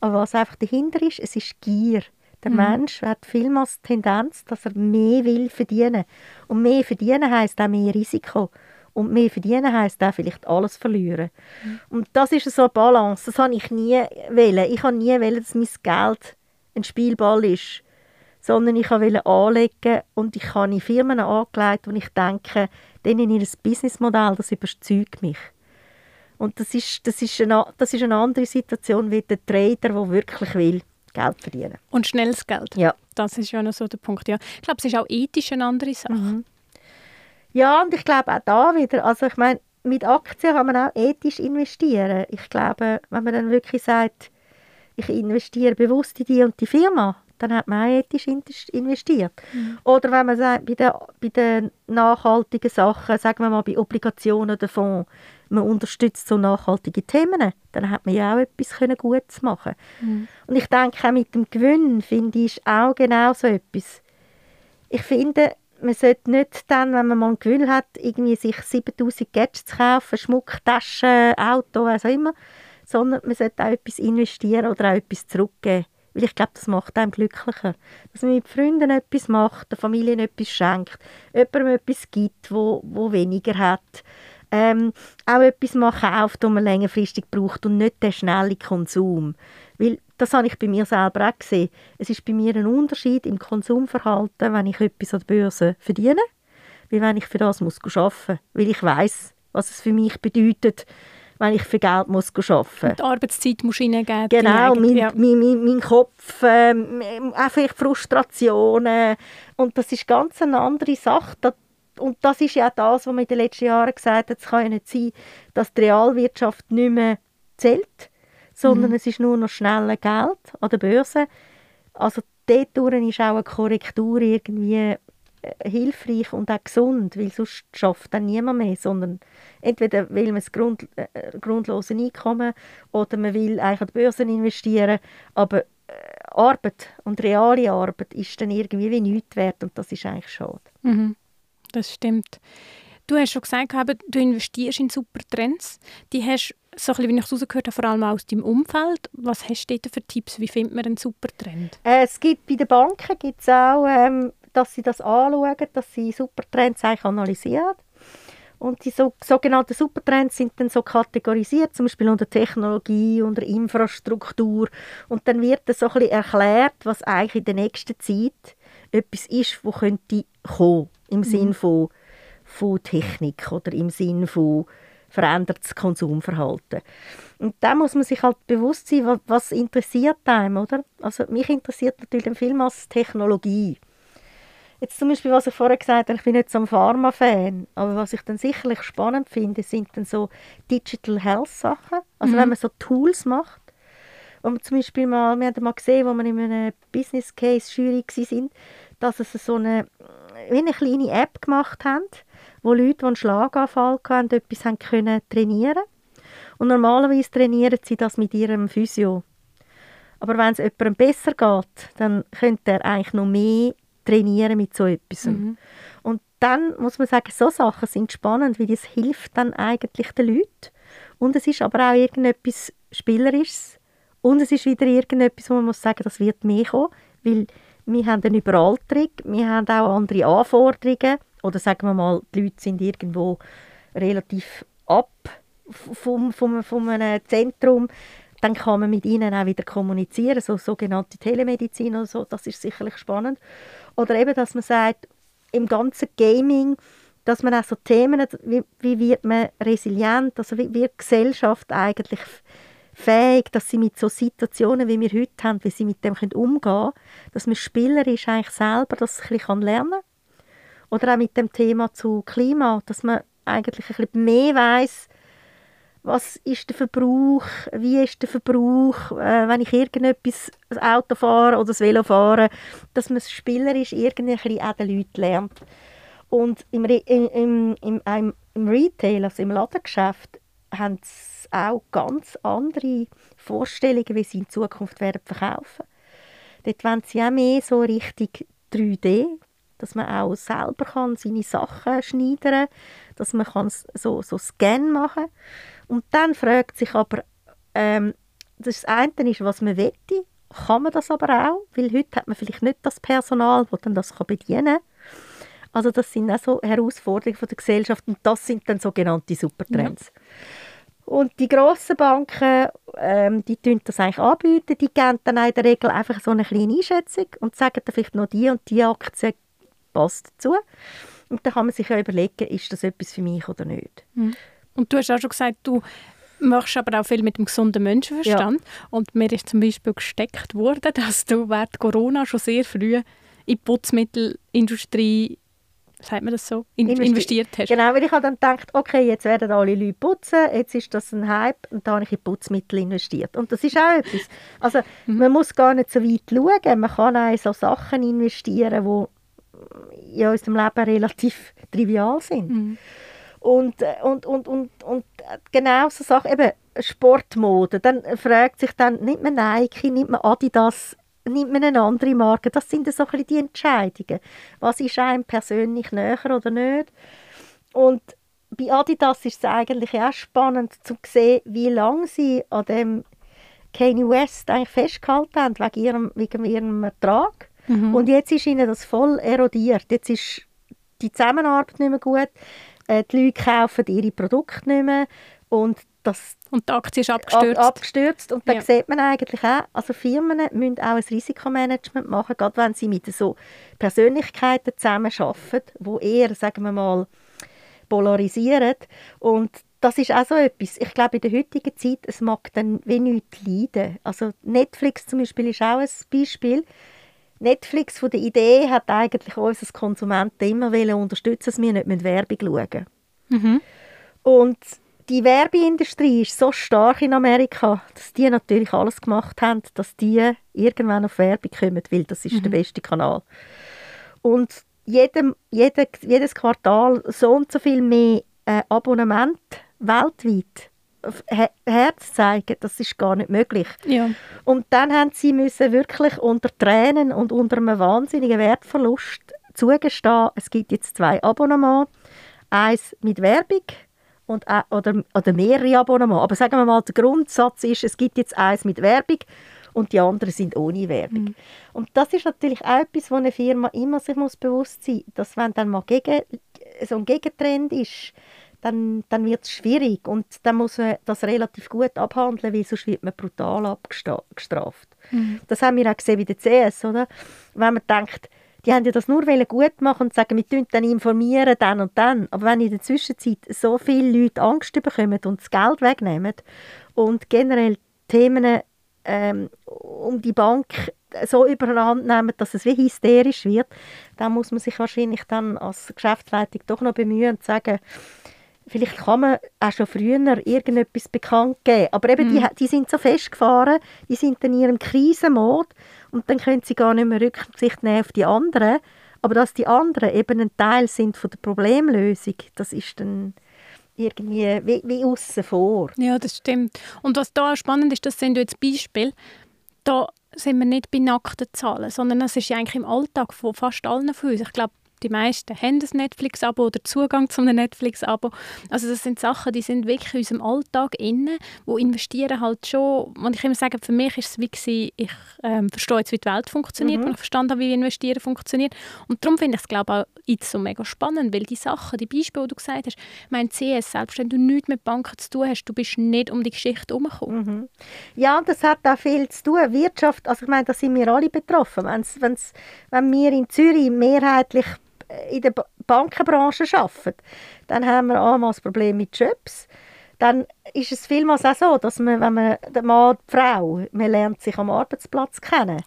Aber was einfach dahinter ist, es ist Gier. Der mhm. Mensch hat vielmals die Tendenz, dass er mehr will verdienen. Und mehr verdienen heisst auch mehr Risiko. Und mehr verdienen heisst auch vielleicht alles verlieren. Mhm. Und das ist so eine Balance. Das habe ich nie wollen. Ich habe nie wollen, dass mein Geld ein Spielball ist. Sondern ich wollte anlegen und ich habe in Firmen angelegt, wo ich denke, dann in ihr Businessmodell, das überzeugt mich. Und das ist, das, ist eine, das ist eine andere Situation wie der Trader, der wirklich will Geld verdienen. Und schnelles Geld. Ja. Das ist ja noch so der Punkt. Ja. Ich glaube, es ist auch ethisch eine andere Sache. Mhm. Ja, und ich glaube auch da wieder, also ich meine, mit Aktien kann man auch ethisch investieren. Ich glaube, wenn man dann wirklich sagt, ich investiere bewusst in die und die Firma, dann hat man auch ethisch investiert. Mhm. Oder wenn man sagt, bei den, bei den nachhaltigen Sachen, sagen wir mal bei Obligationen oder Fonds, man unterstützt so nachhaltige Themen, dann hat man ja auch etwas können Gutes machen mhm. Und ich denke, auch mit dem Gewinn finde ich auch genau so etwas. Ich finde, man sollte nicht dann, wenn man mal ein Gefühl hat, irgendwie sich 7000 Gadgets kaufen, Schmuck, Taschen, Auto, was auch immer, sondern man sollte auch etwas investieren oder auch etwas zurückgeben. Weil ich glaube, das macht einem glücklicher. Dass man mit Freunden etwas macht, der Familie etwas schenkt, jemandem etwas gibt, wo, wo weniger hat. Ähm, auch etwas mal kauft, das man längerfristig braucht und nicht den schnellen Konsum. Weil das habe ich bei mir selber auch gesehen. Es ist bei mir ein Unterschied im Konsumverhalten, wenn ich etwas an der Börse verdiene, wie wenn ich für das muss arbeiten muss. Weil ich weiß, was es für mich bedeutet, wenn ich für Geld muss arbeiten muss. Die Arbeitszeit muss hineingeben. Genau, mein, ja. mein, mein, mein Kopf, äh, einfach Frustrationen. Und das ist ganz eine andere Sache. und das ist ja auch das, was man in den letzten Jahren gesagt hat, es kann ja nicht sein, dass die Realwirtschaft nicht mehr zählt, sondern mhm. es ist nur noch schnelles Geld an der Börse. Also dort ist auch eine Korrektur irgendwie hilfreich und auch gesund, weil sonst schafft dann niemand mehr, sondern entweder will man das Grund, äh, grundlose Einkommen oder man will eigentlich an die Börsen investieren, aber äh, Arbeit und reale Arbeit ist dann irgendwie wie nichts wert und das ist eigentlich schade. Mhm. Das stimmt. Du hast schon gesagt, du investierst in super Trends. Die hast so ein bisschen, wie ich es rausgehört habe, vor allem aus deinem Umfeld. Was hast du dort für Tipps? Wie findet man einen super Trend? Äh, es gibt bei den Banken gibt's auch ähm, dass sie das anschauen, dass sie Supertrends eigentlich analysieren. Und die so, sogenannten Supertrends sind dann so kategorisiert, zum Beispiel unter Technologie, unter Infrastruktur. Und dann wird dann so ein bisschen erklärt, was eigentlich in der nächsten Zeit etwas ist, wo könnte kommen, im mhm. Sinn von, von Technik oder im Sinn von verändertes Konsumverhalten. Und da muss man sich halt bewusst sein, was, was interessiert einem, oder? Also mich interessiert natürlich vielmals Technologie. Jetzt zum Beispiel, was ich vorher gesagt habe, ich bin nicht so ein Pharma-Fan, aber was ich dann sicherlich spannend finde, sind dann so Digital Health Sachen. Also mhm. wenn man so Tools macht, man zum Beispiel mal, wir haben mal gesehen, wo wir in einer Business Case Jury sind, dass es so eine, wie eine kleine App gemacht haben, wo Leute, die einen Schlaganfall hatten, etwas haben können trainieren Und normalerweise trainieren sie das mit ihrem Physio. Aber wenn es jemandem besser geht, dann könnte er eigentlich noch mehr trainieren mit so etwas. Mhm. Und dann muss man sagen, so Sachen sind spannend, weil das hilft dann eigentlich den Leuten. Und es ist aber auch irgendetwas Spielerisches. Und es ist wieder irgendetwas, wo man muss sagen, das wird mehr kommen, weil wir haben eine Überalterung, wir haben auch andere Anforderungen. Oder sagen wir mal, die Leute sind irgendwo relativ ab vom, vom, vom einem Zentrum dann kann man mit ihnen auch wieder kommunizieren, so sogenannte Telemedizin oder so, das ist sicherlich spannend. Oder eben, dass man sagt, im ganzen Gaming, dass man auch so Themen, wie, wie wird man resilient, also wie wird Gesellschaft eigentlich fähig, dass sie mit so Situationen, wie wir heute haben, wie sie mit dem umgehen können, dass man spielerisch eigentlich selber das ein bisschen lernen kann. Oder auch mit dem Thema zu Klima, dass man eigentlich ein bisschen mehr weiß, was ist der Verbrauch, wie ist der Verbrauch, äh, wenn ich irgendetwas, das Auto fahre oder das Velo fahre, dass man spielerisch irgendwie auch den Leuten lernt. Und im, im, im, im, im Retail, also im Ladengeschäft, haben sie auch ganz andere Vorstellungen, wie sie in Zukunft werden verkaufen. Dort wollen sie auch mehr so richtig 3D, dass man auch selber kann seine Sachen schneidern kann, dass man kann so, so Scan machen kann und dann fragt sich aber, ähm, das eine ist, was man wette, kann man das aber auch, weil heute hat man vielleicht nicht das Personal, das dann das bedienen kann. Also das sind auch so Herausforderungen der Gesellschaft und das sind dann sogenannte Supertrends. Ja. Und die grossen Banken, ähm, die tun das eigentlich anbieten, die geben dann in der Regel einfach so eine kleine Einschätzung und sagen dann vielleicht noch die und die Aktie passt dazu. Und dann kann man sich ja überlegen, ist das etwas für mich oder nicht. Mhm. Und du hast auch schon gesagt, du machst aber auch viel mit dem gesunden Menschenverstand. Ja. Und mir ist zum Beispiel gesteckt worden, [laughs] dass du während Corona schon sehr früh in die Putzmittelindustrie sagt man das so, in, Investi investiert hast. Genau, weil ich dann gedacht, okay, jetzt werden alle Leute putzen, jetzt ist das ein Hype und da habe ich in Putzmittel investiert. Und das ist auch etwas. Also mhm. man muss gar nicht so weit schauen, man kann auch in so Sachen investieren, die in unserem Leben relativ trivial sind. Mhm. Und, äh, und, und, und, und genau so Sachen, eben Sportmode, dann fragt sich dann, nimmt man Nike, nimmt man Adidas, nimmt man eine andere Marke? Das sind so ein die Entscheidungen. Was ist einem persönlich näher oder nicht? Und bei Adidas ist es eigentlich auch spannend zu sehen, wie lange sie an dem Kanye West eigentlich festgehalten haben, wegen ihrem, wegen ihrem Ertrag. Mhm. Und jetzt ist ihnen das voll erodiert. Jetzt ist die Zusammenarbeit nicht mehr gut. Äh, die Leute kaufen ihre Produkte nicht mehr. Und, das und die Aktie ist abgestürzt. Ab, abgestürzt. Und da ja. sieht man eigentlich auch, also Firmen müssen auch ein Risikomanagement machen, gerade wenn sie mit so Persönlichkeiten zusammenarbeiten, die eher, sagen wir mal, polarisieren. Und das ist auch so etwas. Ich glaube, in der heutigen Zeit, es mag dann wie nichts leiden. Also Netflix zum Beispiel ist auch ein Beispiel. Netflix von der Idee hat eigentlich uns als Konsumenten immer unterstützen, dass wir nicht mit Werbung schauen. Mhm. Und die Werbeindustrie ist so stark in Amerika, dass die natürlich alles gemacht haben, dass die irgendwann auf Werbung kommen, weil das ist mhm. der beste Kanal. Und jedem, jede, jedes Quartal so und so viel mehr äh, Abonnement weltweit Herz zeigen, das ist gar nicht möglich. Ja. Und dann haben sie müssen wirklich unter Tränen und unter einem wahnsinnigen Wertverlust zugestehen, es gibt jetzt zwei Abonnements, eins mit Werbung und, äh, oder, oder mehrere Abonnements. Aber sagen wir mal, der Grundsatz ist, es gibt jetzt eins mit Werbung und die anderen sind ohne Werbung. Mhm. Und das ist natürlich auch etwas, wo eine Firma immer sich muss bewusst sein muss, dass wenn dann mal gegen, so ein Gegentrend ist, dann, dann wird es schwierig und dann muss man das relativ gut abhandeln, weil sonst wird man brutal abgestraft. Mhm. Das haben wir auch gesehen bei der CS, oder? Wenn man denkt, die haben ja das nur gut machen und sagen, wir informieren dann informieren, dann und dann. Aber wenn in der Zwischenzeit so viele Leute Angst bekommen und das Geld wegnehmen und generell Themen ähm, um die Bank so überhand nehmen, dass es wie hysterisch wird, dann muss man sich wahrscheinlich dann als Geschäftsleitung doch noch bemühen und sagen, vielleicht kann man auch schon früher irgendetwas bekannt geben. Aber eben, mhm. die, die sind so festgefahren, die sind in ihrem Krisenmod und dann können sie gar nicht mehr Rücksicht nehmen auf die anderen. Aber dass die anderen eben ein Teil sind von der Problemlösung, das ist dann irgendwie wie, wie außen vor. Ja, das stimmt. Und was da spannend ist, das sind jetzt Beispiele, da sind wir nicht bei nackten Zahlen, sondern das ist ja eigentlich im Alltag von fast allen von uns. Ich glaube, die meisten haben ein Netflix-Abo oder Zugang zu einem Netflix-Abo. Also das sind Sachen, die sind wirklich in unserem Alltag inne, wo investieren halt schon, und ich immer sage, für mich ist es wie gewesen, ich ähm, verstehe jetzt, wie die Welt funktioniert, mhm. und ich verstanden habe, wie investieren funktioniert. Und darum finde ich es, glaube ich, auch jetzt so mega spannend, weil die Sachen, die Beispiele, die du gesagt hast, mein CS, selbst wenn du nichts mit Banken zu tun hast, du bist nicht um die Geschichte herumgekommen. Mhm. Ja, das hat auch viel zu tun. Wirtschaft, also ich meine, da sind wir alle betroffen. Wenn's, wenn's, wenn wir in Zürich mehrheitlich in der Bankenbranche arbeiten, dann haben wir das Problem mit Jobs. Dann ist es vielmals auch so, dass man, wenn man, der Mann, die Frau, man lernt sich am Arbeitsplatz kennen.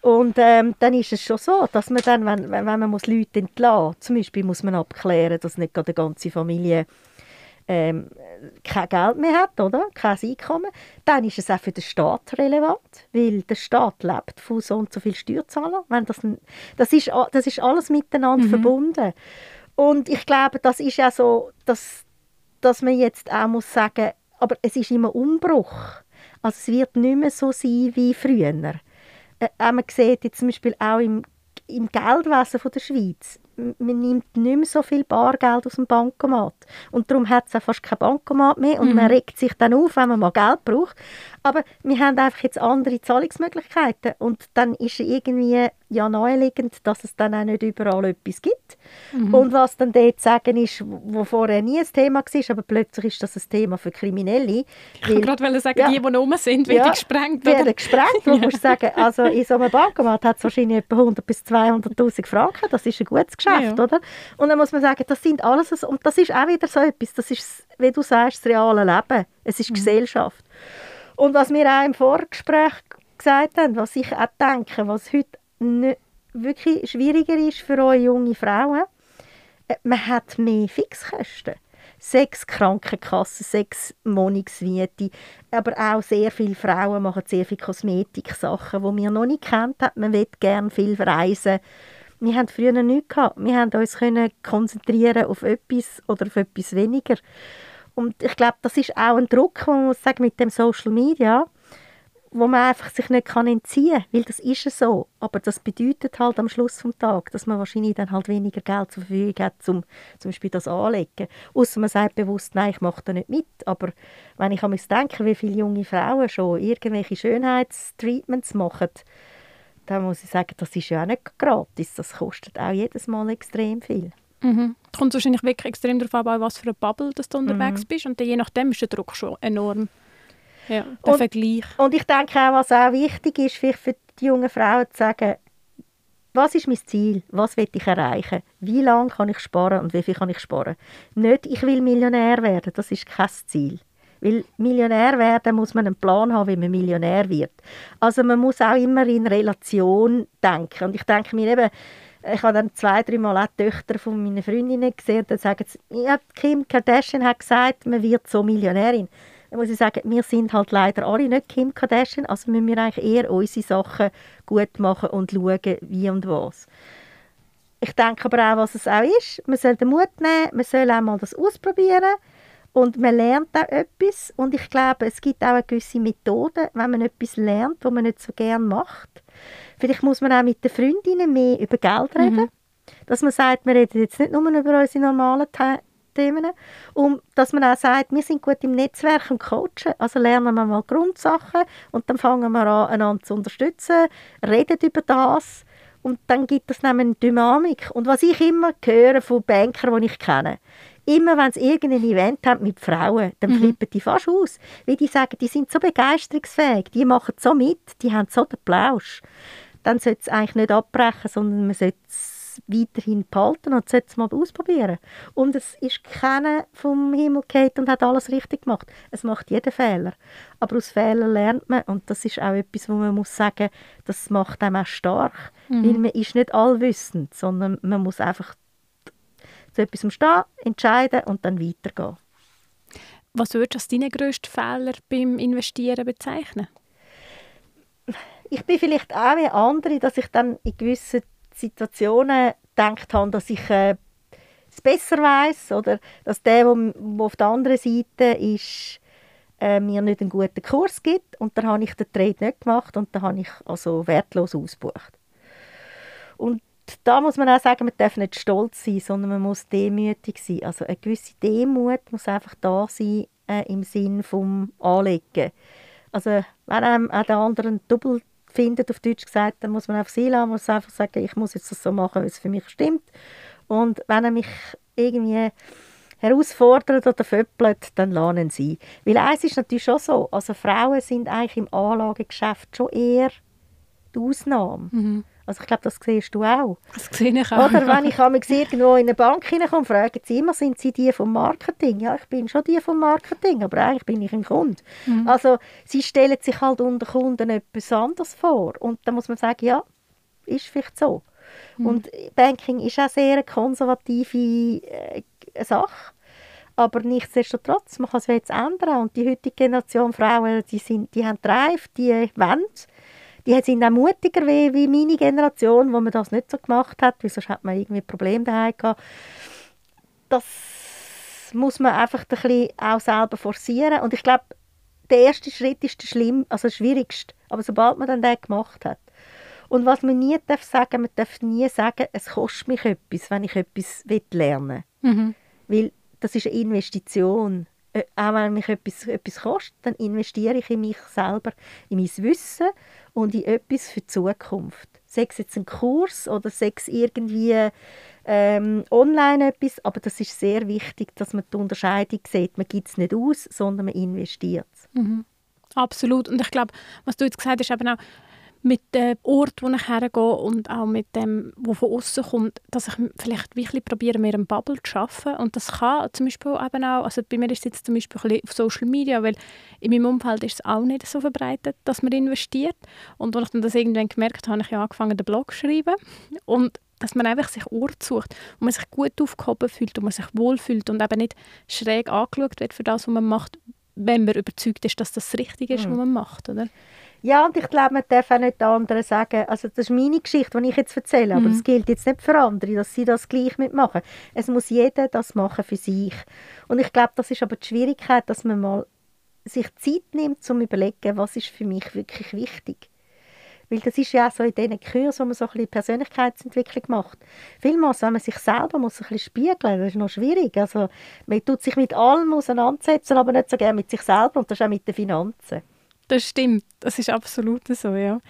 Und ähm, dann ist es schon so, dass man dann, wenn, wenn man muss Leute entlassen muss, zum Beispiel muss man abklären, dass nicht gerade die ganze Familie ähm, kein Geld mehr hat, oder? kein Einkommen, dann ist es auch für den Staat relevant, weil der Staat lebt von so und so viel Steuerzahlern. Wenn das, das, ist, das ist alles miteinander mhm. verbunden. Und ich glaube, das ist ja so, dass, dass man jetzt auch muss sagen, aber es ist immer Umbruch. Also es wird nicht mehr so sein wie früher. Äh, man sieht jetzt zum Beispiel auch im, im Geldwesen von der Schweiz, man nimmt nicht mehr so viel Bargeld aus dem Bankomat. Und darum hat es auch fast kein Bankomat mehr und mhm. man regt sich dann auf, wenn man mal Geld braucht. Aber wir haben einfach jetzt andere Zahlungsmöglichkeiten und dann ist irgendwie ja naheliegend, dass es dann auch nicht überall etwas gibt. Mhm. Und was dann dort sagen ist, wo vorher nie ein Thema war, aber plötzlich ist das ein Thema für Kriminelle. Ich wollte gerade sagen, ja, die, die rum sind, werden ja, gesprengt. Werden gesprengt. [laughs] Du musst sagen, also in so einem Bankomat hat es wahrscheinlich etwa 100 bis 200'000 Franken. Das ist ein gutes Geschäft, ja. oder? Und dann muss man sagen, das sind alles, und das ist auch wieder so etwas, das ist, wie du sagst, das reale Leben. Es ist mhm. Gesellschaft. Und was wir auch im Vorgespräch gesagt haben, was ich auch denke, was heute wirklich schwieriger ist für eure junge Frauen, äh, man hat mehr Fixkosten. Sechs Krankenkassen, sechs Wohnungsmiete, aber auch sehr viele Frauen machen sehr viele Kosmetiksachen, die wir noch nicht kennt haben. Man will gerne viel reisen. Wir haben früher nichts gehabt. Wir haben uns können konzentrieren auf etwas oder auf etwas weniger. Und ich glaube, das ist auch ein Druck, man muss sagen, mit dem Social Media, wo man einfach sich nicht kann entziehen kann, weil das ist es so. Aber das bedeutet halt am Schluss des Tages, dass man wahrscheinlich dann halt weniger Geld zur Verfügung hat, um zum Beispiel das anzulegen. Außer man sagt bewusst, nein, ich mache da nicht mit. Aber wenn ich an mich denke, wie viele junge Frauen schon irgendwelche Schönheitstreatments machen, dann muss ich sagen, das ist ja auch nicht gratis. Das kostet auch jedes Mal extrem viel. Mhm. Es kommt wahrscheinlich wirklich extrem darauf an, was für eine Bubble dass du unterwegs mhm. bist. Und je nachdem ist der Druck schon enorm. Ja, der und, Vergleich. Und ich denke auch, was auch wichtig ist, für die jungen Frauen zu sagen, was ist mein Ziel? Was will ich erreichen? Wie lange kann ich sparen und wie viel kann ich sparen? Nicht, ich will Millionär werden, das ist kein Ziel. Weil Millionär werden muss man einen Plan haben, wie man Millionär wird. Also man muss auch immer in Relation denken. Und ich denke mir eben, ich habe dann zwei, drei Mal auch die Töchter von meinen Freundinnen gesehen, dann sagen sie, ja, Kim Kardashian hat gesagt, man wird so Millionärin. Dann muss ich sagen, wir sind halt leider alle nicht Kim Kardashian, also müssen wir eigentlich eher unsere Sachen gut machen und schauen, wie und was. Ich denke aber auch, was es auch ist, man soll den Mut nehmen, man soll auch mal das ausprobieren und man lernt auch etwas und ich glaube, es gibt auch eine gewisse Methode, wenn man etwas lernt, was man nicht so gerne macht, Vielleicht muss man auch mit den Freundinnen mehr über Geld reden. Mhm. Dass man sagt, wir reden jetzt nicht nur über unsere normalen Themen. Und dass man auch sagt, wir sind gut im Netzwerk und Coachen. Also lernen wir mal Grundsachen und dann fangen wir an, einander zu unterstützen, reden über das. Und dann gibt es nämlich eine Dynamik. Und was ich immer höre von Bankern, die ich kenne, immer wenn sie irgendein Event haben mit Frauen, dann mhm. flippen die fast aus. Weil die sagen, die sind so begeisterungsfähig, die machen so mit, die haben so den Plausch dann sollte es eigentlich nicht abbrechen, sondern man sollte es weiterhin behalten und sollte es mal ausprobieren. Und es ist keiner vom Himmel gefallen und hat alles richtig gemacht. Es macht jeder Fehler. Aber aus Fehlern lernt man und das ist auch etwas, wo man muss sagen, das macht einem auch stark. Mhm. Weil man ist nicht allwissend, sondern man muss einfach zu etwas stehen, entscheiden und dann weitergehen. Was würdest du als deine grössten Fehler beim Investieren bezeichnen? ich bin vielleicht auch wie andere, dass ich dann in gewissen Situationen gedacht habe, dass ich äh, es besser weiß oder dass der, der auf der anderen Seite ist, äh, mir nicht einen guten Kurs gibt und dann habe ich den Trade nicht gemacht und dann habe ich also wertlos ausgebucht. Und da muss man auch sagen, man darf nicht stolz sein, sondern man muss demütig sein. Also eine gewisse Demut muss einfach da sein äh, im Sinn vom Anlegen. Also wenn einem auch der andere einen Double findet, auf Deutsch gesagt, dann muss man einfach sein lassen, muss einfach sagen, ich muss jetzt das so machen, wie es für mich stimmt. Und wenn er mich irgendwie herausfordert oder föppelt, dann lernen sie. Weil eins ist natürlich schon so, also Frauen sind eigentlich im Anlagegeschäft schon eher die Ausnahme. Mhm. Also ich glaube, das siehst du auch. Das sehe ich auch. Oder wenn ich irgendwo in eine Bank hineinkomme, fragen sie immer, sind sie die vom Marketing? Ja, ich bin schon die vom Marketing, aber eigentlich bin ich ein Kunde. Mhm. Also sie stellen sich halt unter Kunden etwas anderes vor. Und dann muss man sagen, ja, ist vielleicht so. Mhm. Und Banking ist auch sehr eine konservative äh, Sache. Aber nichtsdestotrotz, man kann es jetzt ändern. Und die heutige Generation Frauen, die, sind, die haben Drive, die wollen die sind auch mutiger wie, wie meine Generation, wo man das nicht so gemacht hat, weil sonst hat man irgendwie Probleme daheim gehabt. Das muss man einfach ein bisschen auch selber forcieren und ich glaube, der erste Schritt ist der schlimm, also der schwierigste, aber sobald man dann den gemacht hat. Und was man nie darf sagen, man darf nie sagen, es kostet mich etwas, wenn ich etwas lernen will. Mhm. Weil das ist eine Investition. Äh, auch wenn mich etwas, etwas kostet, dann investiere ich in mich selber, in mein Wissen und in etwas für die Zukunft. Sei es jetzt ein Kurs oder sei es irgendwie ähm, online etwas, aber das ist sehr wichtig, dass man die Unterscheidung sieht. Man gibt es nicht aus, sondern man investiert es. Mhm. Absolut. Und ich glaube, was du jetzt gesagt hast, eben auch, mit dem Ort, wo ich hergehe und auch mit dem, wo von außen kommt, dass ich vielleicht wirklich probiere, mehr eine Bubble zu schaffen. Und das kann zum Beispiel eben auch, also bei mir ist es jetzt zum Beispiel auf Social Media, weil in meinem Umfeld ist es auch nicht so verbreitet, dass man investiert. Und als ich dann das irgendwann gemerkt habe, habe ich angefangen, den Blog zu schreiben. Und dass man einfach sich Ort sucht, wo man sich gut aufgehoben fühlt, wo man sich wohlfühlt und eben nicht schräg angeschaut wird für das, was man macht, wenn man überzeugt ist, dass das Richtige ist, mhm. was man macht, oder? Ja, und ich glaube, man darf auch nicht den anderen sagen, also das ist meine Geschichte, die ich jetzt erzähle, aber es mhm. gilt jetzt nicht für andere, dass sie das gleich mitmachen. Es muss jeder das machen für sich. Und ich glaube, das ist aber die Schwierigkeit, dass man mal sich Zeit nimmt, um zu überlegen, was ist für mich wirklich wichtig. Weil das ist ja auch so in diesen Kursen, wo man so ein bisschen Persönlichkeitsentwicklung macht. Vielmals, wenn man sich selber muss ein bisschen spiegeln das ist noch schwierig. Also, man tut sich mit allem auseinandersetzen, aber nicht so gerne mit sich selber und das ist auch mit den Finanzen. Das stimmt, das ist absolut so, ja.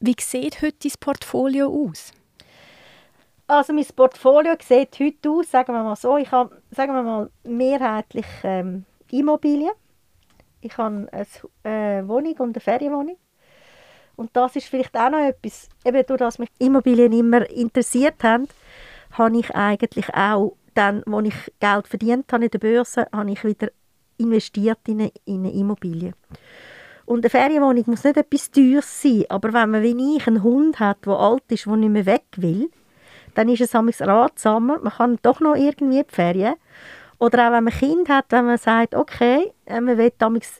Wie sieht heute dein Portfolio aus? Also mein Portfolio sieht heute aus, sagen wir mal so, ich habe, sagen wir mal, mehrheitlich ähm, Immobilien. Ich habe eine äh, Wohnung und eine Ferienwohnung. Und das ist vielleicht auch noch etwas, eben durch das mich Immobilien immer interessiert haben, habe ich eigentlich auch dann, als ich Geld verdient habe in der Börse, habe ich wieder investiert in eine, in eine Immobilie. Und eine Ferienwohnung muss nicht etwas Teures sein, aber wenn man wie ich einen Hund hat, der alt ist, der nicht mehr weg will, dann ist es ratsamer, man kann doch noch irgendwie die Ferien. Oder auch wenn man ein Kind hat, wenn man sagt, okay, äh, man will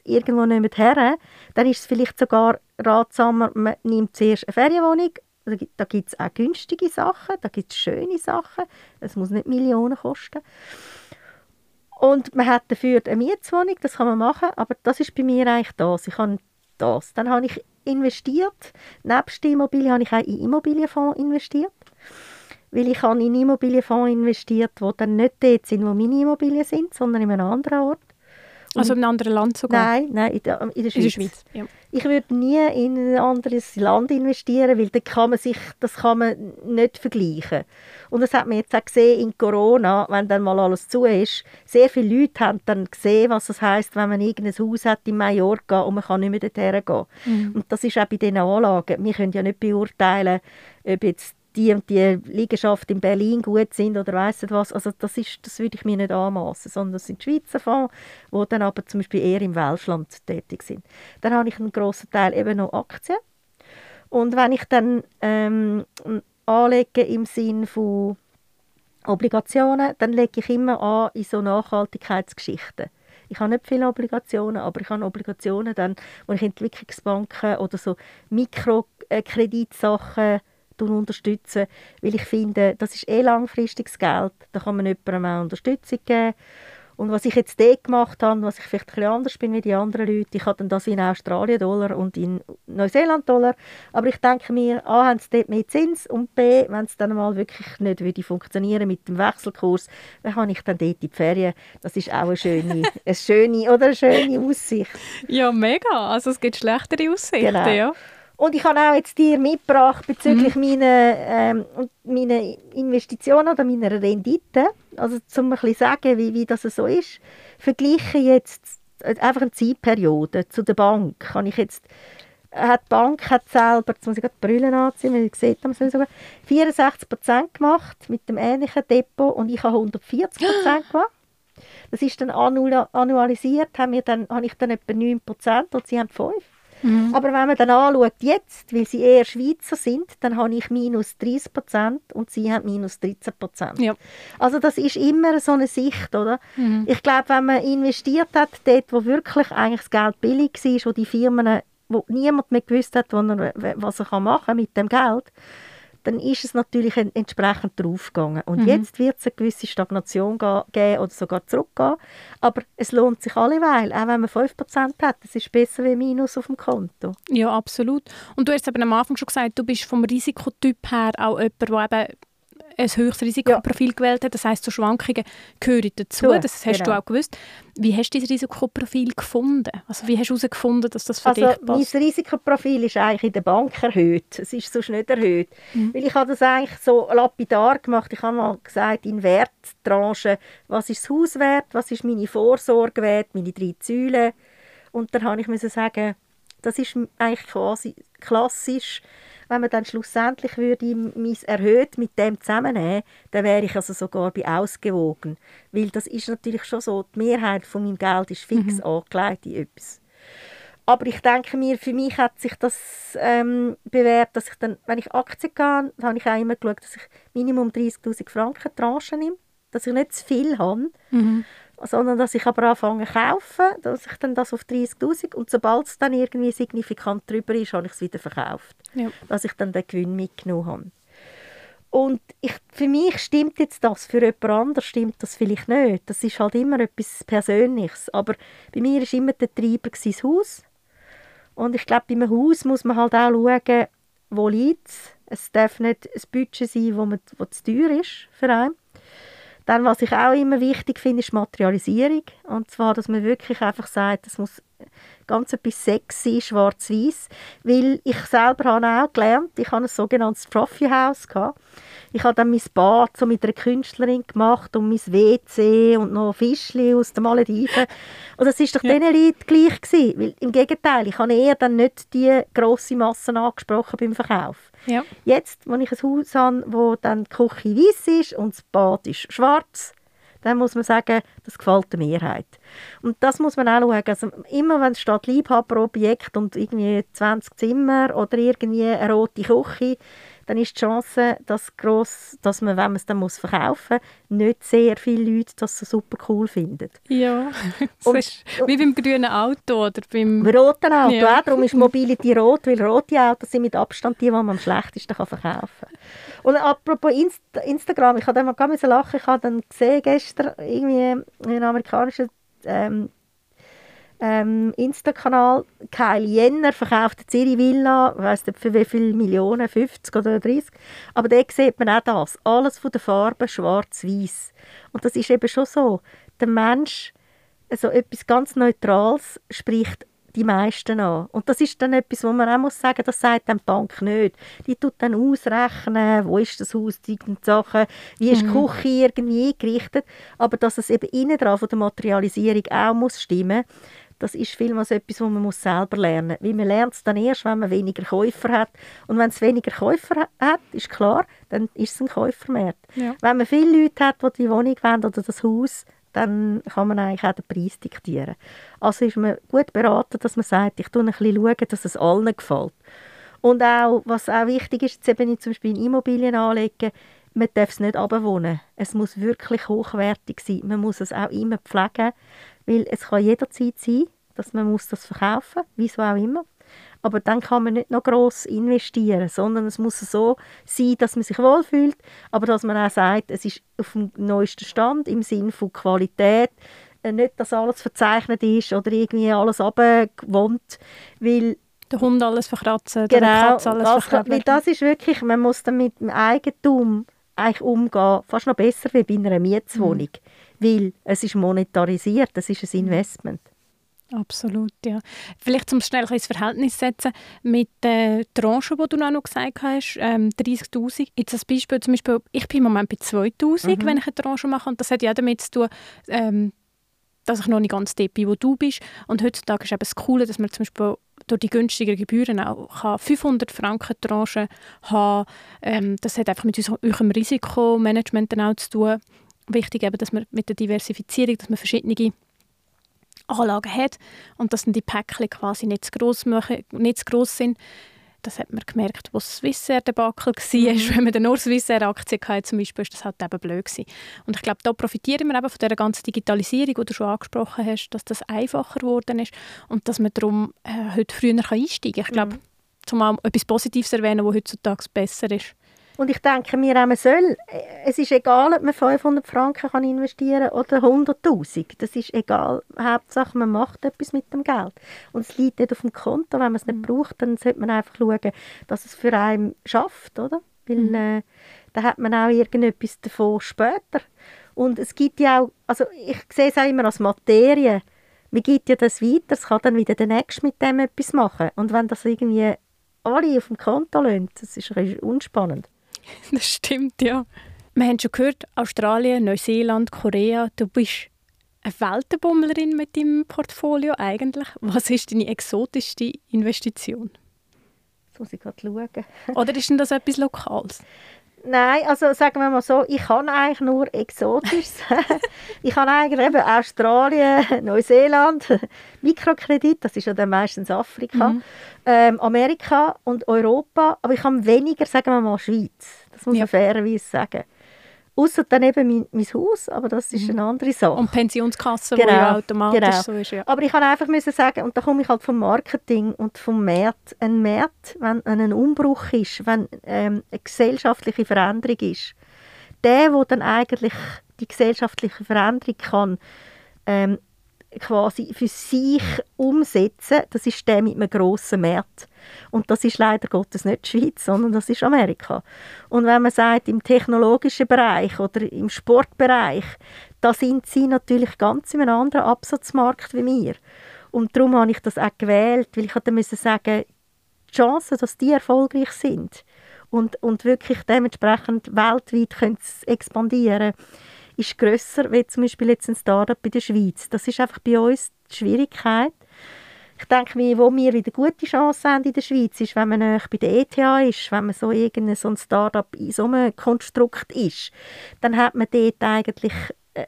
irgendwo nicht mehr her, dann ist es vielleicht sogar ratsamer, man nimmt zuerst eine Ferienwohnung, da gibt es auch günstige Sachen, da gibt es schöne Sachen, es muss nicht Millionen kosten. Und man hat dafür eine Mietwohnung, das kann man machen, aber das ist bei mir eigentlich das. Ich habe das. Dann habe ich investiert, nebst der Immobilie habe ich auch in Immobilienfonds investiert, weil ich habe in Immobilienfonds investiert, die dann nicht dort sind, wo meine Immobilien sind, sondern in einem anderen Ort. Also in einem anderen Land sogar? Nein, nein in, der, in der Schweiz. In der Schweiz ja. Ich würde nie in ein anderes Land investieren, weil da kann man sich, das kann man nicht vergleichen. Und das hat man jetzt auch gesehen in Corona, wenn dann mal alles zu ist. Sehr viele Leute haben dann gesehen, was das heißt, wenn man irgendein Haus hat in Mallorca und man kann nicht mehr dorthin gehen. Mhm. Und das ist auch bei diesen Anlagen. Wir können ja nicht beurteilen, ob jetzt die und die Liegenschaft in Berlin gut sind oder weiss was. Also das, ist, das würde ich mir nicht anmaßen, sondern das sind Schweizer Fonds, die dann aber zum Beispiel eher im Welschland tätig sind. Dann habe ich einen grossen Teil eben noch Aktien. Und wenn ich dann ähm, anlege im Sinn von Obligationen, dann lege ich immer an in so Nachhaltigkeitsgeschichten. Ich habe nicht viele Obligationen, aber ich habe Obligationen, dann, wo ich Entwicklungsbanken oder so Mikrokreditsachen unterstützen, weil ich finde, das ist eh langfristiges Geld, da kann man jemandem auch Unterstützung geben. Und was ich jetzt dort gemacht habe, was ich vielleicht ein bisschen anders bin wie die anderen Leute, ich habe dann das in Australien-Dollar und in Neuseeland-Dollar, aber ich denke mir, A, haben sie dort mehr Zins und B, wenn es dann mal wirklich nicht würde funktionieren mit dem Wechselkurs, dann habe ich dann dort in die Ferien. Das ist auch eine schöne, [laughs] eine schöne, oder eine schöne Aussicht. Ja, mega. Also es gibt schlechtere Aussichten, genau. ja. Und ich habe auch jetzt dir mitgebracht bezüglich mhm. meiner, ähm, meiner Investitionen oder meiner Rendite. Also zum ein bisschen sagen, wie, wie das so ist. Vergleiche jetzt einfach eine Zeitperiode zu der Bank. Kann ich jetzt hat die Bank hat selber, jetzt muss ich gerade die Brille anziehen, weil ihr seht, haben sogar 64% gemacht mit dem ähnlichen Depot und ich habe 140% [gasps] gemacht. Das ist dann annualisiert, haben wir dann, habe ich dann etwa 9% und sie haben 5%. Mhm. Aber wenn man dann anschaut, jetzt, weil sie eher Schweizer sind, dann habe ich minus 30 Prozent und sie haben minus 13 Prozent. Ja. Also das ist immer so eine Sicht, oder? Mhm. Ich glaube, wenn man investiert hat, dort, wo wirklich eigentlich das Geld billig war, wo die Firmen, wo niemand mehr gewusst hat, was er machen kann mit dem Geld, dann ist es natürlich entsprechend draufgegangen. Und mhm. jetzt wird es eine gewisse Stagnation geben oder sogar zurückgehen. Aber es lohnt sich alleweil, auch wenn man 5% hat. Es ist besser wie Minus auf dem Konto. Ja, absolut. Und du hast eben am Anfang schon gesagt, du bist vom Risikotyp her auch jemand, der eben ein höheres Risikoprofil ja. gewählt hat. Das heißt, so Schwankungen gehören dazu. Du, das hast genau. du auch gewusst. Wie hast du dein Risikoprofil gefunden? Also wie hast du herausgefunden, dass das für also, dich passt? Mein Risikoprofil ist eigentlich in der Bank erhöht. Es ist sonst nicht erhöht. Mhm. Weil ich habe das eigentlich so lapidar gemacht. Ich habe mal gesagt, in Werttranchen, was ist das Hauswert, was ist meine Vorsorge wert, meine drei Säulen. Und dann habe ich sagen, das ist eigentlich quasi klassisch wenn man dann schlussendlich würde mein erhöht mit dem zusammennehmen, dann wäre ich also sogar bei ausgewogen. Weil das ist natürlich schon so, die Mehrheit von meinem Geld ist fix mhm. angelegt in etwas. Aber ich denke mir, für mich hat sich das ähm, bewährt, dass ich dann, wenn ich Aktien gehe, habe ich auch immer geschaut, dass ich Minimum 30'000 Franken Tranche nehme, dass ich nicht zu viel habe. Mhm sondern dass ich aber anfange zu kaufen, dass ich dann das auf 30'000 und sobald es dann irgendwie signifikant drüber ist, habe ich es wieder verkauft. Ja. Dass ich dann den Gewinn mitgenommen habe. Und ich, für mich stimmt jetzt das, für jemand anderes stimmt das vielleicht nicht. Das ist halt immer etwas Persönliches. Aber bei mir war immer der Treiber das Haus. Und ich glaube, bei einem Haus muss man halt auch schauen, wo liegt es. Es darf nicht ein Budget sein, wo, man, wo zu teuer ist für einen. Dann, was ich auch immer wichtig finde, ist Materialisierung. Und zwar, dass man wirklich einfach sagt, es muss ganz etwas sexy, schwarz-weiß. Weil ich selber habe auch gelernt, ich habe ein sogenanntes Trophy House gehabt. Ich habe dann mein Bad so mit einer Künstlerin gemacht und mein WC und noch Fischli aus den Malediven. Und das war doch ja. diesen Leuten gleich gewesen. Weil im Gegenteil, ich habe eher dann nicht die grosse Masse angesprochen beim Verkauf. Ja. Jetzt, wenn ich ein Haus habe, wo dann die Küche weiß ist und das Bad ist schwarz, dann muss man sagen, das gefällt der Mehrheit. Und das muss man auch schauen. Also immer wenn es steht Liebhaberobjekt und irgendwie 20 Zimmer oder irgendwie eine rote Küche, dann ist die Chance dass gross, dass man, wenn man es dann muss verkaufen muss, nicht sehr viele Leute das so super cool finden. Ja, [laughs] das und, ist wie beim grünen Auto oder beim... Roten Auto, ja. auch. darum ist Mobility rot, weil rote Autos sind mit Abstand die, die man am schlechtesten kann verkaufen kann. Und apropos Inst Instagram, ich habe dann mal lachen, ich habe dann gesehen gestern irgendwie einen amerikanischen ähm, ähm, Insta-Kanal. Kylie Jenner verkauft eine Zürich Villa, weiss nicht für wie viele Millionen, 50 oder 30. Aber da sieht man auch das. Alles von der Farbe schwarz-weiß. Und das ist eben schon so. Der Mensch, also etwas ganz Neutrales, spricht die meisten an. Und das ist dann etwas, wo man auch muss sagen, das sagt dann die Bank nicht. Die tut dann ausrechnen, wo ist das Haus, die Sachen, wie ist die mhm. Küche irgendwie eingerichtet. Aber dass es eben innen dran von der Materialisierung auch muss stimmen das ist vielmals etwas, was man muss selber lernen muss. Weil man lernt es dann erst, wenn man weniger Käufer hat. Und wenn es weniger Käufer hat, ist klar, dann ist es ein Käufermarkt. Ja. Wenn man viele Leute hat, die die Wohnung wollen oder das Haus, dann kann man eigentlich auch den Preis diktieren. Also ist man gut beraten, dass man sagt, ich schaue ein bisschen, schauen, dass es allen gefällt. Und auch, was auch wichtig ist, jetzt eben zum Beispiel in Immobilien anlegen, man darf es nicht abwohnen. Es muss wirklich hochwertig sein. Man muss es auch immer pflegen, weil es kann jederzeit sein, dass man muss das verkaufen, wieso auch immer. Aber dann kann man nicht noch gross investieren, sondern es muss so sein, dass man sich wohlfühlt, aber dass man auch sagt, es ist auf dem neuesten Stand im Sinne von Qualität, äh, nicht, dass alles verzeichnet ist oder irgendwie alles abgewohnt, weil der Hund alles verkratzen, genau, die Katze alles das, verkratzen. Weil das ist wirklich, man muss dann mit dem Eigentum eigentlich umgehen, fast noch besser wie bei einer Mietswohnung, mhm. weil es ist monetarisiert, es ist ein Investment. Absolut, ja. Vielleicht zum schnell ins Verhältnis setzen mit der Tranche, die du noch gesagt hast, ähm, 30'000. Jetzt als Beispiel, zum Beispiel, ich bin im Moment bei 2'000, mhm. wenn ich eine Tranche mache und das hat ja damit zu tun, ähm, dass ich noch nicht ganz dort bin, wo du bist. Und heutzutage ist eben das Coole, dass man zum Beispiel durch die günstigen Gebühren auch 500 Franken Tranche haben ähm, Das hat einfach mit unserem Risikomanagement auch zu tun. Wichtig eben, dass man mit der Diversifizierung, dass man verschiedene Anlagen hat und dass dann die Päckchen quasi nicht zu gross, machen, nicht zu gross sind. Das hat man gemerkt, wo das Swissair-Debakel war. Mhm. [laughs] Wenn man nur Swissair-Aktien hatte, zum Beispiel, ist das halt eben blöd gewesen. Und ich glaube, da profitieren wir eben von dieser ganzen Digitalisierung, die du schon angesprochen hast, dass das einfacher geworden ist und dass man darum äh, heute früher einsteigen kann. Ich glaube, mhm. zumal etwas Positives erwähnen, was heutzutage besser ist. Und ich denke mir auch, man soll, es ist egal, ob man 500 Franken kann investieren kann oder 100'000. Das ist egal. Hauptsache, man macht etwas mit dem Geld. Und es liegt nicht auf dem Konto. Wenn man es nicht mhm. braucht, dann sollte man einfach schauen, dass es für einen schafft, oder? Weil mhm. äh, da hat man auch irgendetwas davon später. Und es gibt ja auch, also ich sehe es auch immer als Materie. Man gibt ja das weiter, es kann dann wieder der Nächste mit dem etwas machen. Und wenn das irgendwie alle auf dem Konto lassen, das ist unspannend. [laughs] das stimmt, ja. Wir haben schon gehört, Australien, Neuseeland, Korea, du bist eine Weltenbummlerin mit deinem Portfolio eigentlich. Was ist deine exotischste Investition? Jetzt muss ich gerade schauen. Oder ist denn das etwas Lokales? [laughs] Nein, also sagen wir mal so, ich kann eigentlich nur Exotisches. [laughs] ich kann eigentlich eben Australien, Neuseeland, Mikrokredit, das ist ja dann meistens Afrika, mhm. ähm, Amerika und Europa, aber ich kann weniger, sagen wir mal, Schweiz. Das muss ja. man fairerweise sagen. Außer dann eben mein, mein Haus, aber das ist Mhm. eine andere Sache. Und Pensionskasse, Genau, wo ja automatisch genau. so ist. Ja. Aber ich kann einfach müssen sagen, und da komme ich halt vom Marketing und vom Markt. Ein Markt, wenn, wenn ein Umbruch ist, wenn ähm, eine gesellschaftliche Veränderung ist, der, wo dann eigentlich die gesellschaftliche Veränderung kann ähm, quasi für sich umsetzen, das ist der mit einem grossen Markt. Und das ist leider Gottes nicht die Schweiz, sondern das ist Amerika. Und wenn man sagt, im technologischen Bereich oder im Sportbereich, da sind sie natürlich ganz in einem anderen Absatzmarkt wie wir. Und darum habe ich das auch gewählt, weil ich müssen sagen, die Chance, dass die erfolgreich sind und, und wirklich dementsprechend weltweit können expandieren ist grösser, wie zum Beispiel jetzt ein Startup in der Schweiz. Das ist einfach bei uns die Schwierigkeit. Ich denke mir, wo wir wieder gute Chancen haben in der Schweiz, ist, wenn man bei der ETH ist, wenn man so irgendein so ein Startup in so einem Konstrukt ist, dann hat man dort eigentlich äh,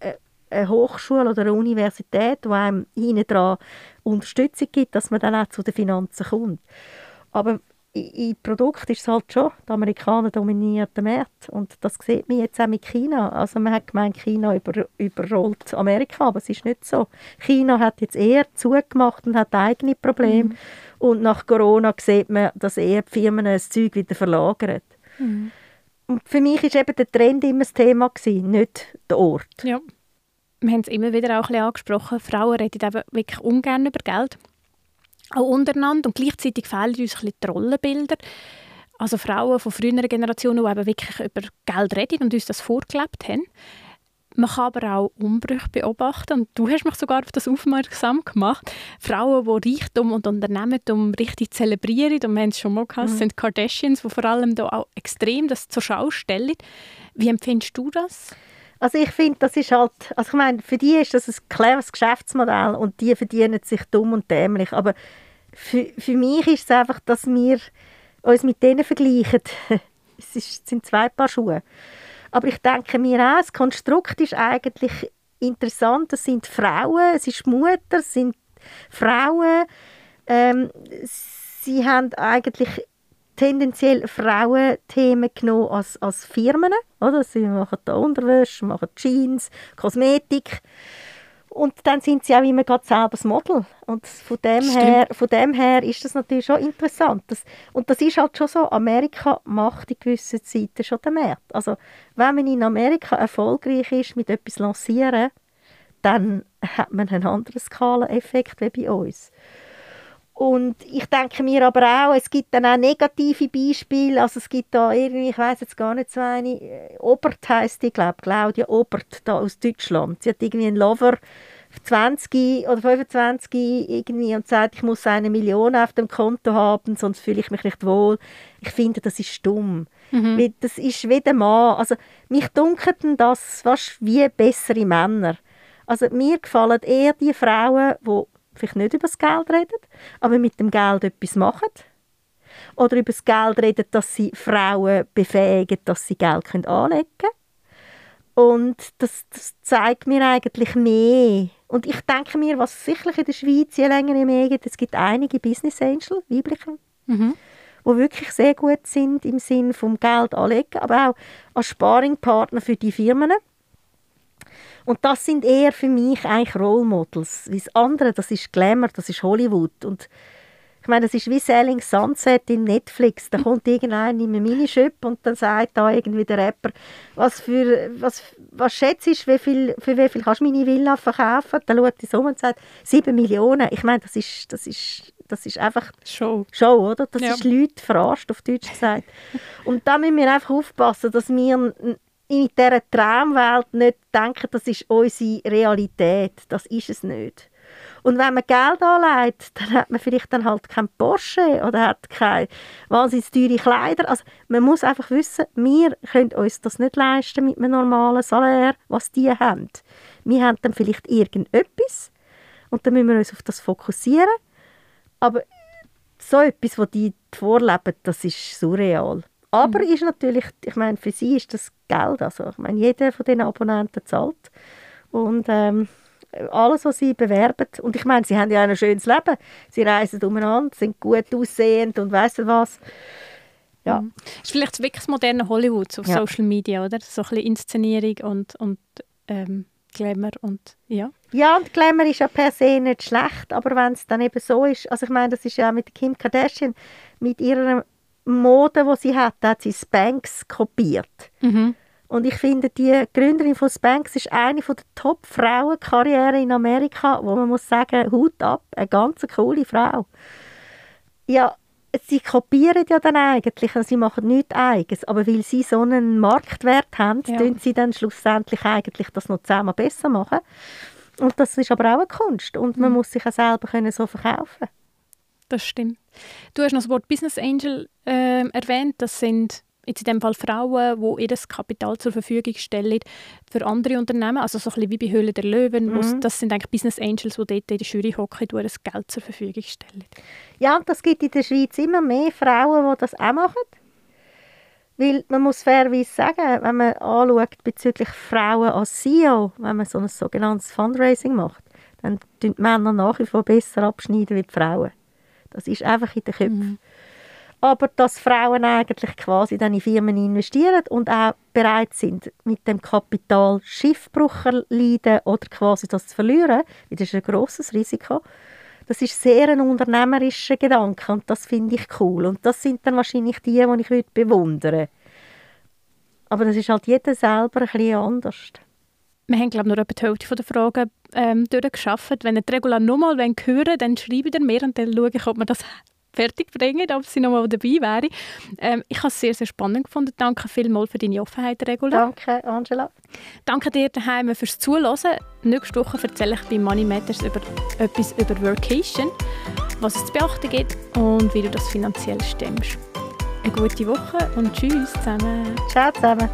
äh, eine Hochschule oder eine Universität, die einem hinten dran Unterstützung gibt, dass man dann auch zu den Finanzen kommt. Aber in Produkt ist es halt schon, die Amerikaner dominieren den Markt und das sieht man jetzt auch mit China. Also man hat gemeint, China über, überrollt Amerika, aber es ist nicht so. China hat jetzt eher zugemacht und hat eigene Probleme Mhm. und nach Corona sieht man, dass eher die Firmen das Zeug wieder verlagern. Mhm. Und für mich ist eben der Trend immer das Thema gewesen, nicht der Ort. Ja. Wir haben es immer wieder auch ein bisschen angesprochen. Frauen reden eben wirklich ungern über Geld. Auch untereinander. Und gleichzeitig fehlen uns ein die Rollenbilder. Also Frauen von früheren Generationen, die eben wirklich über Geld reden und uns das vorgelebt haben. Man kann aber auch Umbrüche beobachten. Und du hast mich sogar auf das aufmerksam gemacht. Frauen, die Reichtum und Unternehmertum richtig zelebrieren, und wir haben es schon mal gehabt, Mhm. sind Kardashians, die vor allem da auch extrem das zur Schau stellen. Wie empfindest du das? Also ich finde, das ist halt, also ich meine, für die ist das ein cleveres Geschäftsmodell und die verdienen sich dumm und dämlich, aber für, für mich ist es einfach, dass wir uns mit denen vergleichen. [laughs] es ist, es sind zwei Paar Schuhe. Aber ich denke mir auch, das Konstrukt ist eigentlich interessant. Es sind Frauen, es ist Mutter, es sind Frauen. Ähm, sie haben eigentlich tendenziell Frauenthemen genommen als, als Firmen. Oder? Sie machen da Unterwäsche, machen Jeans, Kosmetik. Und dann sind sie auch immer gerade selber das Model. Und von dem, Stimmt. her, von dem her ist das natürlich schon interessant. Das, und das ist halt schon so, Amerika macht in gewissen Zeiten schon den Markt. Also wenn man in Amerika erfolgreich ist mit etwas lancieren, dann hat man einen anderen Skaleneffekt wie bei uns. Und ich denke mir aber auch, es gibt dann auch negative Beispiele. Also es gibt da irgendwie, ich weiß jetzt gar nicht so eine, äh, Obert heisst die, glaube Claudia Obert, da aus Deutschland. Sie hat irgendwie einen Lover, 20 oder 25 irgendwie und sagt, ich muss eine Million auf dem Konto haben, sonst fühle ich mich nicht wohl. Ich finde, das ist dumm. Mhm. Das ist wie der Mann. Also, mich dunkelt das fast wie bessere Männer. Also, mir gefallen eher die Frauen, die vielleicht nicht über das Geld reden, aber mit dem Geld etwas machen. Oder über das Geld reden, dass sie Frauen befähigen, dass sie Geld können anlegen können. Und das, das zeigt mir eigentlich mehr. Und ich denke mir, was sicherlich in der Schweiz je länger je mehr gibt, es gibt einige Business Angel, weibliche, Mhm. die wirklich sehr gut sind im Sinn vom Geld anlegen, aber auch als Sparingpartner für die Firmen. Und das sind eher für mich eigentlich Role Models. Wie das andere, das ist Glamour, das ist Hollywood. Und ich meine, das ist wie Selling Sunset in Netflix. Da kommt irgendeiner in einem Minishop und dann sagt da irgendwie der Rapper, was für, was, was schätzt du, wie viel, für wie viel kannst du meine Villa verkaufen? Dann schaut so um und sagt, 7 Millionen. Ich meine, das ist, das ist, das ist einfach Show. Show, oder? Das Ja. ist Leute verarscht, auf Deutsch gesagt. Und da müssen wir einfach aufpassen, dass wir in dieser Traumwelt nicht denken, das ist unsere Realität. Das ist es nicht. Und wenn man Geld anlegt, dann hat man vielleicht dann halt kein Porsche oder hat keine wahnsinnig teure Kleider. Also man muss einfach wissen, wir können uns das nicht leisten mit einem normalen Salär, was die haben. Wir haben dann vielleicht irgendetwas und dann müssen wir uns auf das fokussieren. Aber so etwas, was die vorleben, das ist surreal. Aber ist natürlich, ich meine, für sie ist das Geld. Also, ich meine, jeder von den Abonnenten zahlt. Und ähm, alles, was sie bewerben. Und ich meine, sie haben ja ein schönes Leben. Sie reisen umeinander, sind gut aussehend und weiss was. Ja. Mhm. Ist vielleicht wirklich das moderne Hollywood auf Ja. Social Media, oder? So ein bisschen Inszenierung und, und ähm, Glamour und ja. Ja, und Glamour ist ja per se nicht schlecht, aber wenn es dann eben so ist, also ich meine, das ist ja auch mit Kim Kardashian, mit ihrer Mode, die sie hat, hat sie Spanx kopiert. Mhm. Und ich finde, die Gründerin von Spanx ist eine von der Top-Frauenkarrieren in Amerika, wo man muss sagen, Hut ab, eine ganz coole Frau. Ja, sie kopieren ja dann eigentlich, also sie machen nichts Eigenes, aber weil sie so einen Marktwert haben, Ja. tun sie dann schlussendlich eigentlich das noch zehnmal besser machen. Und das ist aber auch eine Kunst und man muss sich auch selber können so verkaufen. Das stimmt. Du hast noch das Wort Business Angel ähm, erwähnt. Das sind jetzt in dem Fall Frauen, die ihr Kapital zur Verfügung stellen für andere Unternehmen. Also so ein bisschen wie bei Höhle der Löwen. Mhm. Das sind eigentlich Business Angels, die dort in der Jury hocken und ihr Geld zur Verfügung stellen. Ja, und das gibt in der Schweiz immer mehr Frauen, die das auch machen. Weil man muss fairerweise sagen, wenn man anschaut bezüglich Frauen als CEO, wenn man so ein sogenanntes Fundraising macht, dann tun die Männer nach wie vor besser abschneiden wie die Frauen. Das ist einfach in den Köpfen. Aber dass Frauen eigentlich quasi dann in Firmen investieren und auch bereit sind, mit dem Kapital Schiffbruch erleiden oder quasi das zu verlieren, das ist ein grosses Risiko, das ist sehr ein unternehmerischer Gedanke und das finde ich cool. Und das sind dann wahrscheinlich die, die ich heute bewundere. Aber das ist halt jeder selber ein bisschen anders. Wir haben, glaube ich, nur etwa die Hälfte der Fragen ähm, durchgeschafft. Wenn ihr die Regula nochmal hören wollt, dann schreibt ihr mir und dann schaue ich, ob wir das fertig bringen, ob sie nochmal dabei wäre. Ähm, ich habe es sehr, sehr spannend gefunden. Danke vielmals für deine Offenheit, Regula. Danke, Angela. Danke dir daheim fürs Zuhören. Nächste Woche erzähle ich bei Money Matters über etwas über Workation, was es zu beachten gibt und wie du das finanziell stemmst. Eine gute Woche und tschüss zusammen. Ciao zusammen.